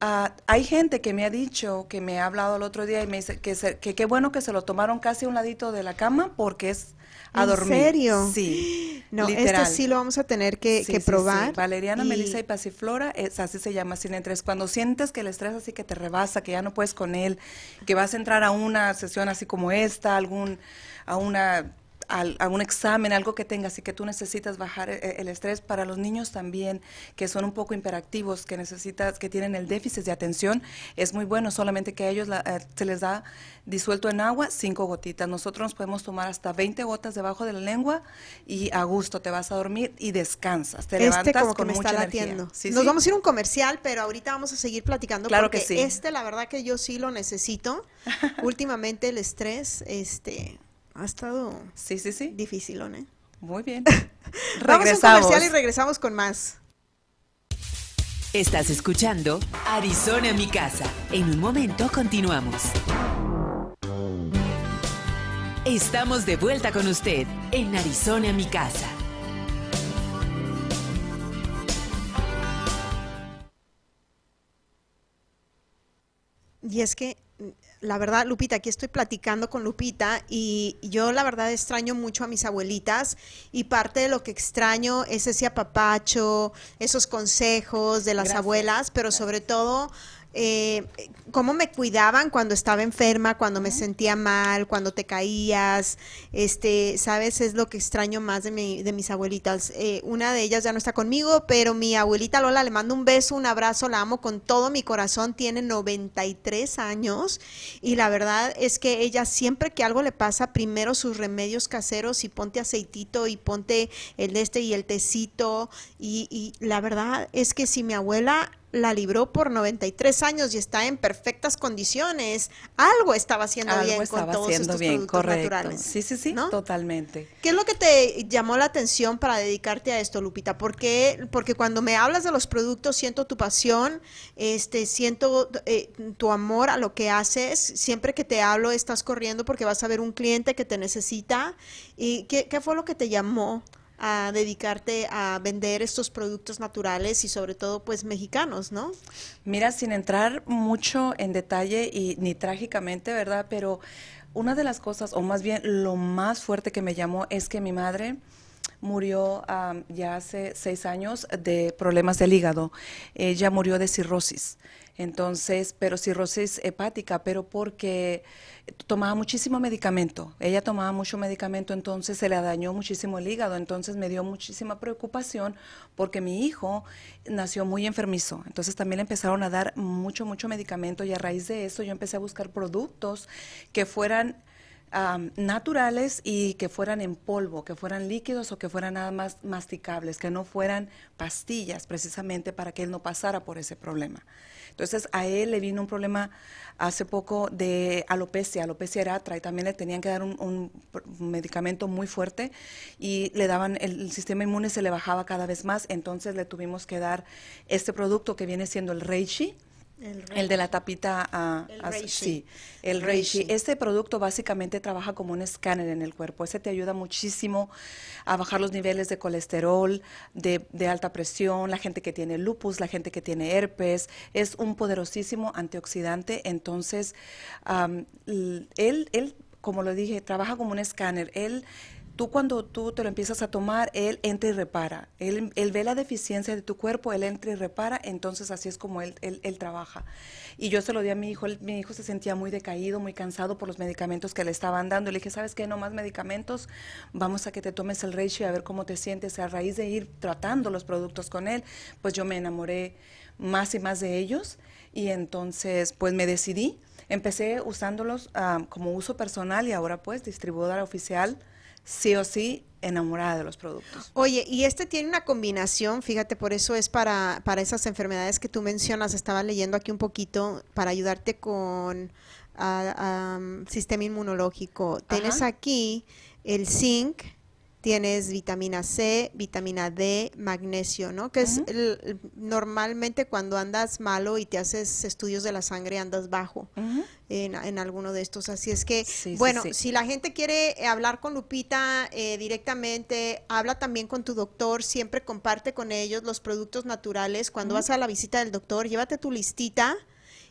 Ah, hay gente que me ha dicho, que me ha hablado el otro día y me dice que se- que qué bueno que se lo tomaron casi a un ladito de la cama porque es a ¿En dormir. serio? Sí. No, literal. este sí lo vamos a tener que, Sí, que sí, probar. sí. Valeriana, y- melisa y pasiflora, es, así se llama, sin estrés. Cuando sientes que el estrés así que te rebasa, que ya no puedes con él, que vas a entrar a una sesión así como esta, algún, a una al- a un examen, algo que tengas y que tú necesitas bajar eh, el estrés para los niños también, que son un poco hiperactivos, que necesitas, que tienen el déficit de atención, es muy bueno, solamente que a ellos la- eh, se les da disuelto en agua cinco gotitas. Nosotros nos podemos tomar hasta 20 gotas debajo de la lengua y a gusto te vas a dormir y descansas, te este levantas como que con me está mucha energía. latiendo. Sí, Nos sí. vamos a ir a un comercial, pero ahorita vamos a seguir platicando Claro porque que sí. este la verdad que yo sí lo necesito. Últimamente el estrés este ha estado Sí, sí, sí. difícil, ¿eh? Muy bien. Vamos a un Regresamos. comercial y regresamos con más. Estás escuchando Arizona mi casa. En un momento continuamos. Estamos de vuelta con usted en Arizona mi casa. Y es que mm, la verdad, Lupita, aquí estoy platicando con Lupita y yo la verdad extraño mucho a mis abuelitas y parte de lo que extraño es ese apapacho, esos consejos de las abuelas, pero sobre todo eh, cómo me cuidaban cuando estaba enferma, cuando me sentía mal, cuando te caías, este, sabes, es lo que extraño más de, mi, de mis abuelitas. Eh, una de ellas ya no está conmigo, pero mi abuelita Lola le mando un beso, un abrazo, la amo con todo mi corazón, tiene 93 años y la verdad es que ella siempre que algo le pasa, primero sus remedios caseros y ponte aceitito y ponte el este y el tecito y, y la verdad es que si mi abuela la libró por 93 años y está en perfectas condiciones. Algo estaba haciendo bien con todos estos bien, productos naturales. Sí, sí, sí, totalmente. ¿Qué es lo que te llamó la atención para dedicarte a esto, Lupita? Porque porque cuando me hablas de los productos siento tu pasión, este siento eh, tu amor a lo que haces. Siempre que te hablo estás corriendo porque vas a ver un cliente que te necesita. ¿Y qué, qué fue lo que te llamó? A dedicarte a vender estos productos naturales y sobre todo pues mexicanos, ¿no? Mira, sin entrar mucho en detalle y ni trágicamente, ¿verdad? Pero una de las cosas, o más bien lo más fuerte que me llamó es que mi madre murió ya hace seis años de problemas del hígado. Ella murió de cirrosis. Entonces, pero cirrosis hepática, pero porque tomaba muchísimo medicamento. Ella tomaba mucho medicamento, entonces se le dañó muchísimo el hígado. Entonces me dio muchísima preocupación porque mi hijo nació muy enfermizo. Entonces también le empezaron a dar mucho, mucho medicamento y a raíz de eso yo empecé a buscar productos que fueran naturales y que fueran en polvo, que fueran líquidos o que fueran nada más masticables, que no fueran pastillas precisamente para que él no pasara por ese problema. Entonces a él le vino un problema hace poco de alopecia, alopecia eratra, y también le tenían que dar un, medicamento muy fuerte y le daban, el, sistema inmune se le bajaba cada vez más, entonces le tuvimos que dar este producto que viene siendo el Reishi, el, de la tapita, uh, el sí, el reishi. Este producto básicamente trabaja como un escáner en el cuerpo. Ese te ayuda muchísimo a bajar los niveles de colesterol, de, alta presión, la gente que tiene lupus, la gente que tiene herpes. Es un poderosísimo antioxidante. Entonces, él, él, como lo dije, trabaja como un escáner. Él tú cuando tú te lo empiezas a tomar, él entra y repara. Él, ve la deficiencia de tu cuerpo, él entra y repara, entonces así es como él, él, trabaja. Y yo se lo di a mi hijo, mi hijo se sentía muy decaído, muy cansado por los medicamentos que le estaban dando. Le dije, ¿sabes qué? No más medicamentos, vamos a que te tomes el reishi a ver cómo te sientes. A raíz de ir tratando los productos con él, pues yo me enamoré más y más de ellos y entonces pues me decidí. Empecé usándolos ah, como uso personal y ahora pues distribuidora oficial sí o sí enamorada de los productos. Oye, y este tiene una combinación, fíjate, por eso es para, para esas enfermedades que tú mencionas, estaba leyendo aquí un poquito, para ayudarte con uh, sistema inmunológico. Tienes aquí el zinc, tienes vitamina C, vitamina D, magnesio, ¿no? Que es normalmente cuando andas malo y te haces estudios de la sangre andas bajo en, alguno de estos. Así es que, bueno, si la gente quiere hablar con Lupita eh, directamente, habla también con tu doctor, siempre comparte con ellos los productos naturales. Cuando vas a la visita del doctor, llévate tu listita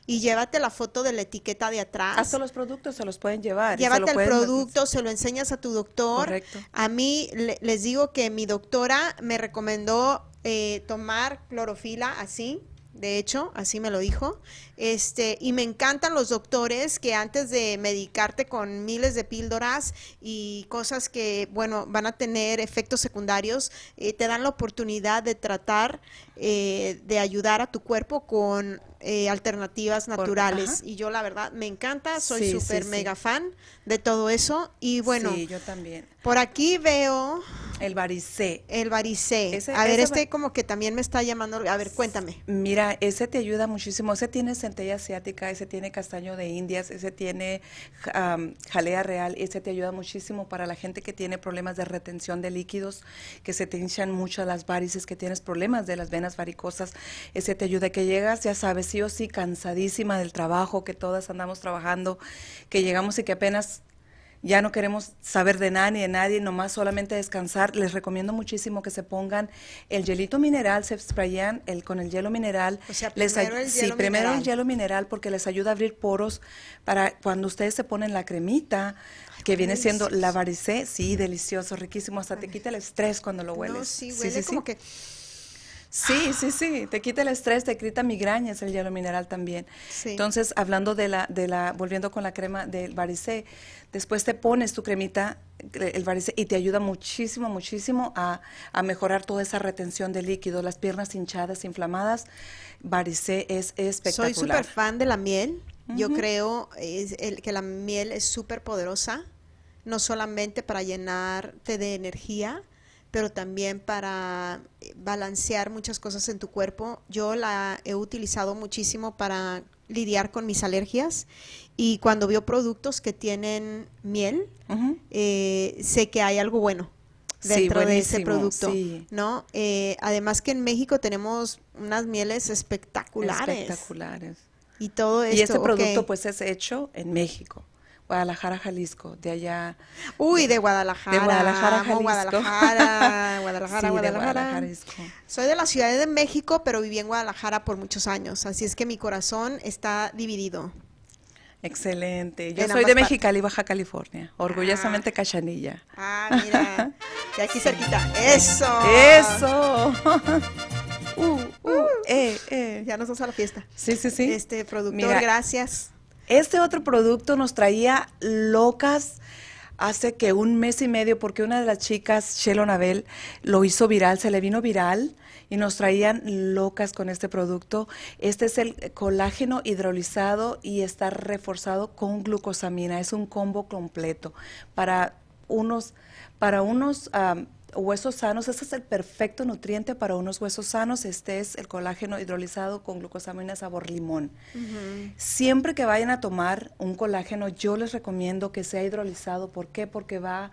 y llévate la foto de la etiqueta de atrás. Hasta los productos se los pueden llevar. Llévate el producto, se lo enseñas a tu doctor. Correcto. A mí les digo que mi doctora me recomendó eh, tomar clorofila así, de hecho, así me lo dijo. Este, y me encantan los doctores que antes de medicarte con miles de píldoras y cosas que, bueno, van a tener efectos secundarios, eh, te dan la oportunidad de tratar, eh, de ayudar a tu cuerpo con eh, alternativas naturales. y yo la verdad me encanta, soy súper mega fan de todo eso. Y bueno, yo también. Por aquí veo... El varicé. El varicé. a ver, este como que también me está llamando. A ver, cuéntame. Mira, ese te ayuda muchísimo. Ese tiene centella asiática, ese tiene castaño de indias, ese tiene jalea real. Ese te ayuda muchísimo para la gente que tiene problemas de retención de líquidos, que se te hinchan mucho las varices, que tienes problemas de las venas varicosas. Ese te ayuda que llegas, ya sabes, sí o sí, cansadísima del trabajo, que todas andamos trabajando, que llegamos y que apenas ya no queremos saber de nada ni de nadie, nomás solamente descansar. Les recomiendo muchísimo que se pongan el hielito mineral, se sprayan el, con el hielo mineral. O sea, Les primero el sí, hielo primero mineral. el hielo mineral porque les ayuda a abrir poros para cuando ustedes se ponen la cremita, que viene siendo la varicé, sí, delicioso, riquísimo, hasta te quita el estrés cuando lo hueles. No, sí, huele como que... Sí, sí, sí, te quita el estrés, te quita migrañas el hielo mineral también. Sí. Entonces, hablando de la, de la, volviendo con la crema del varicé, después te pones tu cremita, el varicé, y te ayuda muchísimo, muchísimo a, a mejorar toda esa retención de líquido, las piernas hinchadas, inflamadas, varicé es espectacular. Soy súper fan de la miel. Yo creo es el, que la miel es súper poderosa, no solamente para llenarte de energía, pero también para eh, balancear muchas cosas en tu cuerpo. Yo la he utilizado muchísimo para lidiar con mis alergias y cuando veo productos que tienen miel, eh, sé que hay algo bueno Sí, dentro de ese producto, sí. ¿no? Eh, además que en México tenemos unas mieles espectaculares Espectaculares. y todo esto. Y este producto pues es hecho en México, Guadalajara, Jalisco, de allá. Uy, de Guadalajara. De Guadalajara, Jalisco. Guadalajara, Guadalajara, Sí, de Guadalajara. Jalisco. Soy de la Ciudad de México, pero viví en Guadalajara por muchos años, así es que mi corazón está dividido. Excelente. Yo En soy de. Mexicali, Baja California. Orgullosamente cachanilla. Ah, mira, de aquí cerquita. Eso. ¡Eso! uh, uh, eh, eh. Ya nos vamos a la fiesta. Sí, sí, sí. Este productor, Mira, gracias. Este otro producto nos traía locas hace que un mes y medio, porque una de las chicas, Shelo Nabel, lo hizo viral, se le vino viral y nos traían locas con este producto. Este es el colágeno hidrolizado y está reforzado con glucosamina. Es un combo completo para unos, para unos huesos sanos. Este es el perfecto nutriente para unos huesos sanos. Este es el colágeno hidrolizado con glucosamina sabor limón. Siempre que vayan a tomar un colágeno, yo les recomiendo que sea hidrolizado. ¿Por qué? Porque va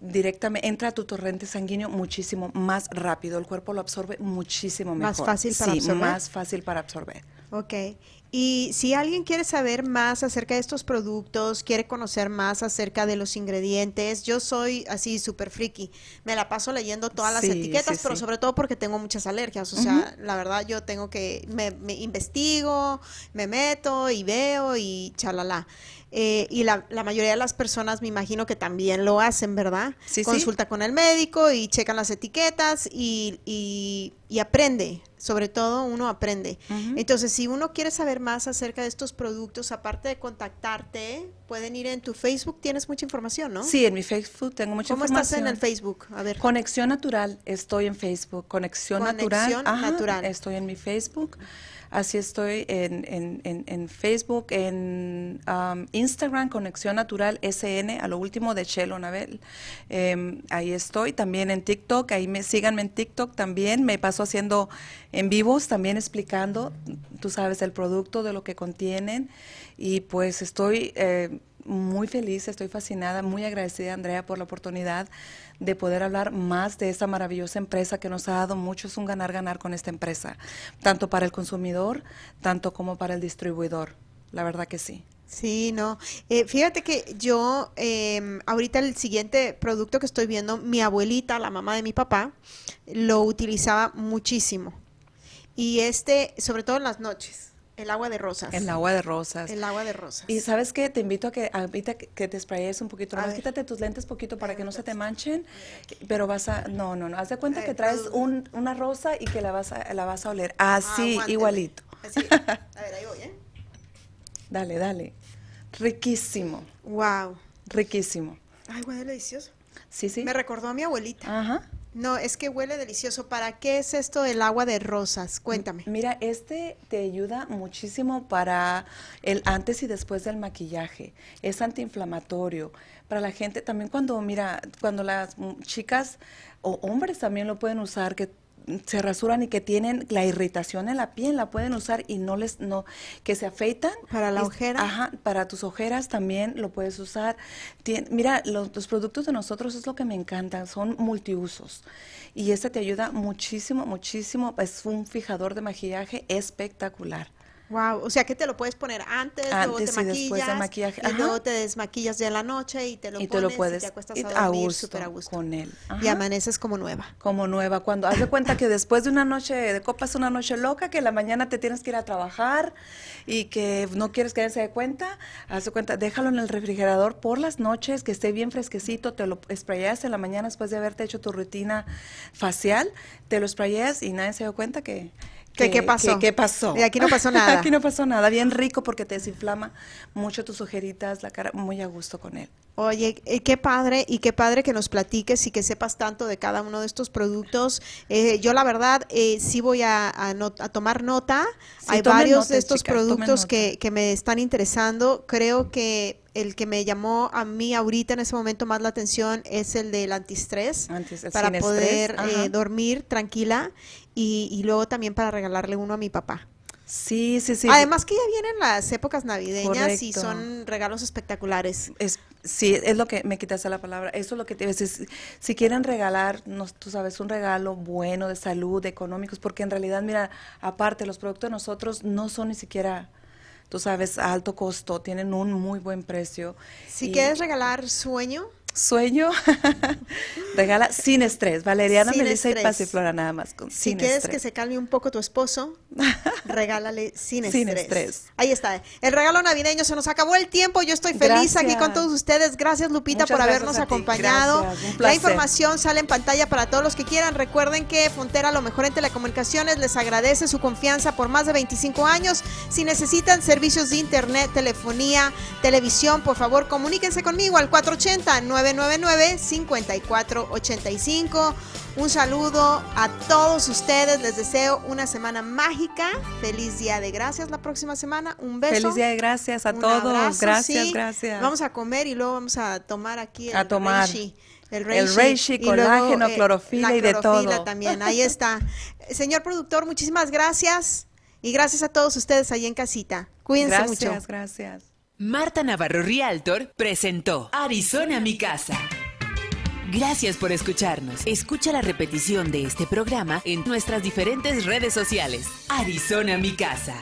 directamente, entra a tu torrente sanguíneo muchísimo más rápido. El cuerpo lo absorbe muchísimo mejor. Más fácil para sí, absorber. más fácil para absorber. Ok. Y si alguien quiere saber más acerca de estos productos, quiere conocer más acerca de los ingredientes, yo soy así súper friki. Me la paso leyendo todas las Sí, etiquetas, sí, pero sí. sobre todo porque tengo muchas alergias. O sea, la verdad yo tengo que, me, me investigo, me meto y veo y chalala. Eh, y la, la mayoría de las personas me imagino que también lo hacen, ¿verdad? Sí, sí. Consulta con el médico y checan las etiquetas y, y, y aprende. Sobre todo uno aprende. Entonces, si uno quiere saber más acerca de estos productos, aparte de contactarte, pueden ir en tu Facebook, tienes mucha información, ¿no? Sí, en mi Facebook tengo mucha ¿Cómo información. estás en el Facebook? A ver. Conexión Natural, estoy en Facebook. Conexión, Conexión Natural. Natural. Estoy en mi Facebook. Así estoy en, en, en, en Facebook, en um, Instagram, Conexión Natural SN, a lo último de Chelo Nabel. Em, ahí estoy. También en TikTok, ahí me síganme en TikTok también. Me paso haciendo en vivos, también explicando, tú sabes, el producto, de lo que contienen. Y pues estoy eh, muy feliz, estoy fascinada, muy agradecida, Andrea, por la oportunidad de poder hablar más de esta maravillosa empresa que nos ha dado mucho. Es un ganar-ganar con esta empresa, tanto para el consumidor, tanto como para el distribuidor. La verdad que sí. Sí, no. Eh, fíjate que yo, em, ahorita el siguiente producto que estoy viendo, mi abuelita, la mamá de mi papá, lo utilizaba muchísimo. Y este, sobre todo en las noches, el agua de rosas. El agua de rosas. El agua de rosas. Y sabes qué, te invito a que ahorita que, te sprayes un poquito, A nomás quítate tus lentes poquito para que no se te manchen, pero vas a, no, no, no, haz de cuenta que traes un, una rosa y que la vas a, la vas a oler, así, Aguánteme. igualito. Así. A ver, ahí voy, ¿eh? Dale, dale. Riquísimo, Wow. riquísimo. Ay, huele delicioso. Sí, sí. Me recordó a mi abuelita. Ajá. No, es que huele delicioso. ¿Para qué es esto del agua de rosas? Cuéntame. Mira, este te ayuda muchísimo para el antes y después del maquillaje. Es antiinflamatorio. Para la gente también cuando, mira, cuando las mm, chicas o hombres también lo pueden usar, que se rasuran y que tienen la irritación en la piel, la pueden usar y no les, no, que se afeitan. ¿Para la Y- ojera? Ajá, para tus ojeras también lo puedes usar. Tien- mira, los, los productos de nosotros es lo que me encanta, son multiusos. Y este te ayuda muchísimo, muchísimo. Es un fijador de maquillaje espectacular. Wow, o sea que te lo puedes poner antes, luego te Antes y después de maquillas maquillaje, y luego te desmaquillas ya en la noche y te lo y te pones lo puedes y te acuestas a gusto a gusto. con él. Y amaneces como nueva. como nueva. Cuando haz de cuenta que después de una noche de copas, una noche loca, que en la mañana te tienes que ir a trabajar y que no quieres que él se dé cuenta, haz de cuenta, déjalo en el refrigerador por las noches, que esté bien fresquecito, te lo sprayas en la mañana después de haberte hecho tu rutina facial, te lo sprayas y nadie se dio cuenta que... ¿Que qué pasó? ¿Qué pasó? Y aquí no pasó nada. aquí no pasó nada. Bien rico porque te desinflama mucho tus ojeritas, la cara, muy a gusto con él. Oye, eh, qué padre y qué padre que nos platiques y que sepas tanto de cada uno de estos productos. Eh, yo la verdad eh, sí voy a, a no- a tomar nota. Sí, Hay varios de estos chicas, productos que, que me están interesando. Creo que el que me llamó a mí ahorita en ese momento más la atención es el del antiestrés Antes, el para poder eh, dormir tranquila y, y luego también para regalarle uno a mi papá. Sí, sí, sí. Además que ya vienen las épocas navideñas y son regalos espectaculares. Es, sí, es lo que me quitaste la palabra. Eso es lo que te iba a decir. Si, si quieren regalar, no, tú sabes, un regalo bueno, de salud, de económicos, porque en realidad, mira, aparte, los productos de nosotros no son ni siquiera, tú sabes, a alto costo, tienen un muy buen precio. Si Y quieres regalar sueño, Sueño, regala sin estrés. Valeriana, Sin Melissa estrés. y Pasiflora nada más. Con, si sin quieres estrés. que se calme un poco tu esposo, regálale sin, Sin estrés. estrés. Ahí está. El regalo navideño se nos acabó el tiempo. Yo estoy feliz aquí con todos ustedes. Gracias Lupita Muchas por habernos acompañado. La información sale en pantalla para todos los que quieran. Recuerden que Fontera, lo mejor en telecomunicaciones, les agradece su confianza por más de 25 años. Si necesitan servicios de internet, telefonía, televisión, por favor, comuníquense conmigo al 480-999-5485. Un saludo a todos ustedes. Les deseo una semana mágica. Feliz día de gracias la próxima semana. Un beso. Feliz día de gracias a un todos. abrazo, gracias, sí. gracias. Vamos a comer y luego vamos a tomar aquí el A tomar. reishi. El El reishi, y luego, eh, colágeno, clorofila la y de clorofila todo. también. Ahí está. Señor productor, muchísimas gracias. Y gracias a todos ustedes ahí en casita. Cuídense gracias, mucho. gracias. Marta Navarro Realtor presentó Arizona mi casa. Gracias por escucharnos. Escucha la repetición de este programa en nuestras diferentes redes sociales. Arizona mi casa.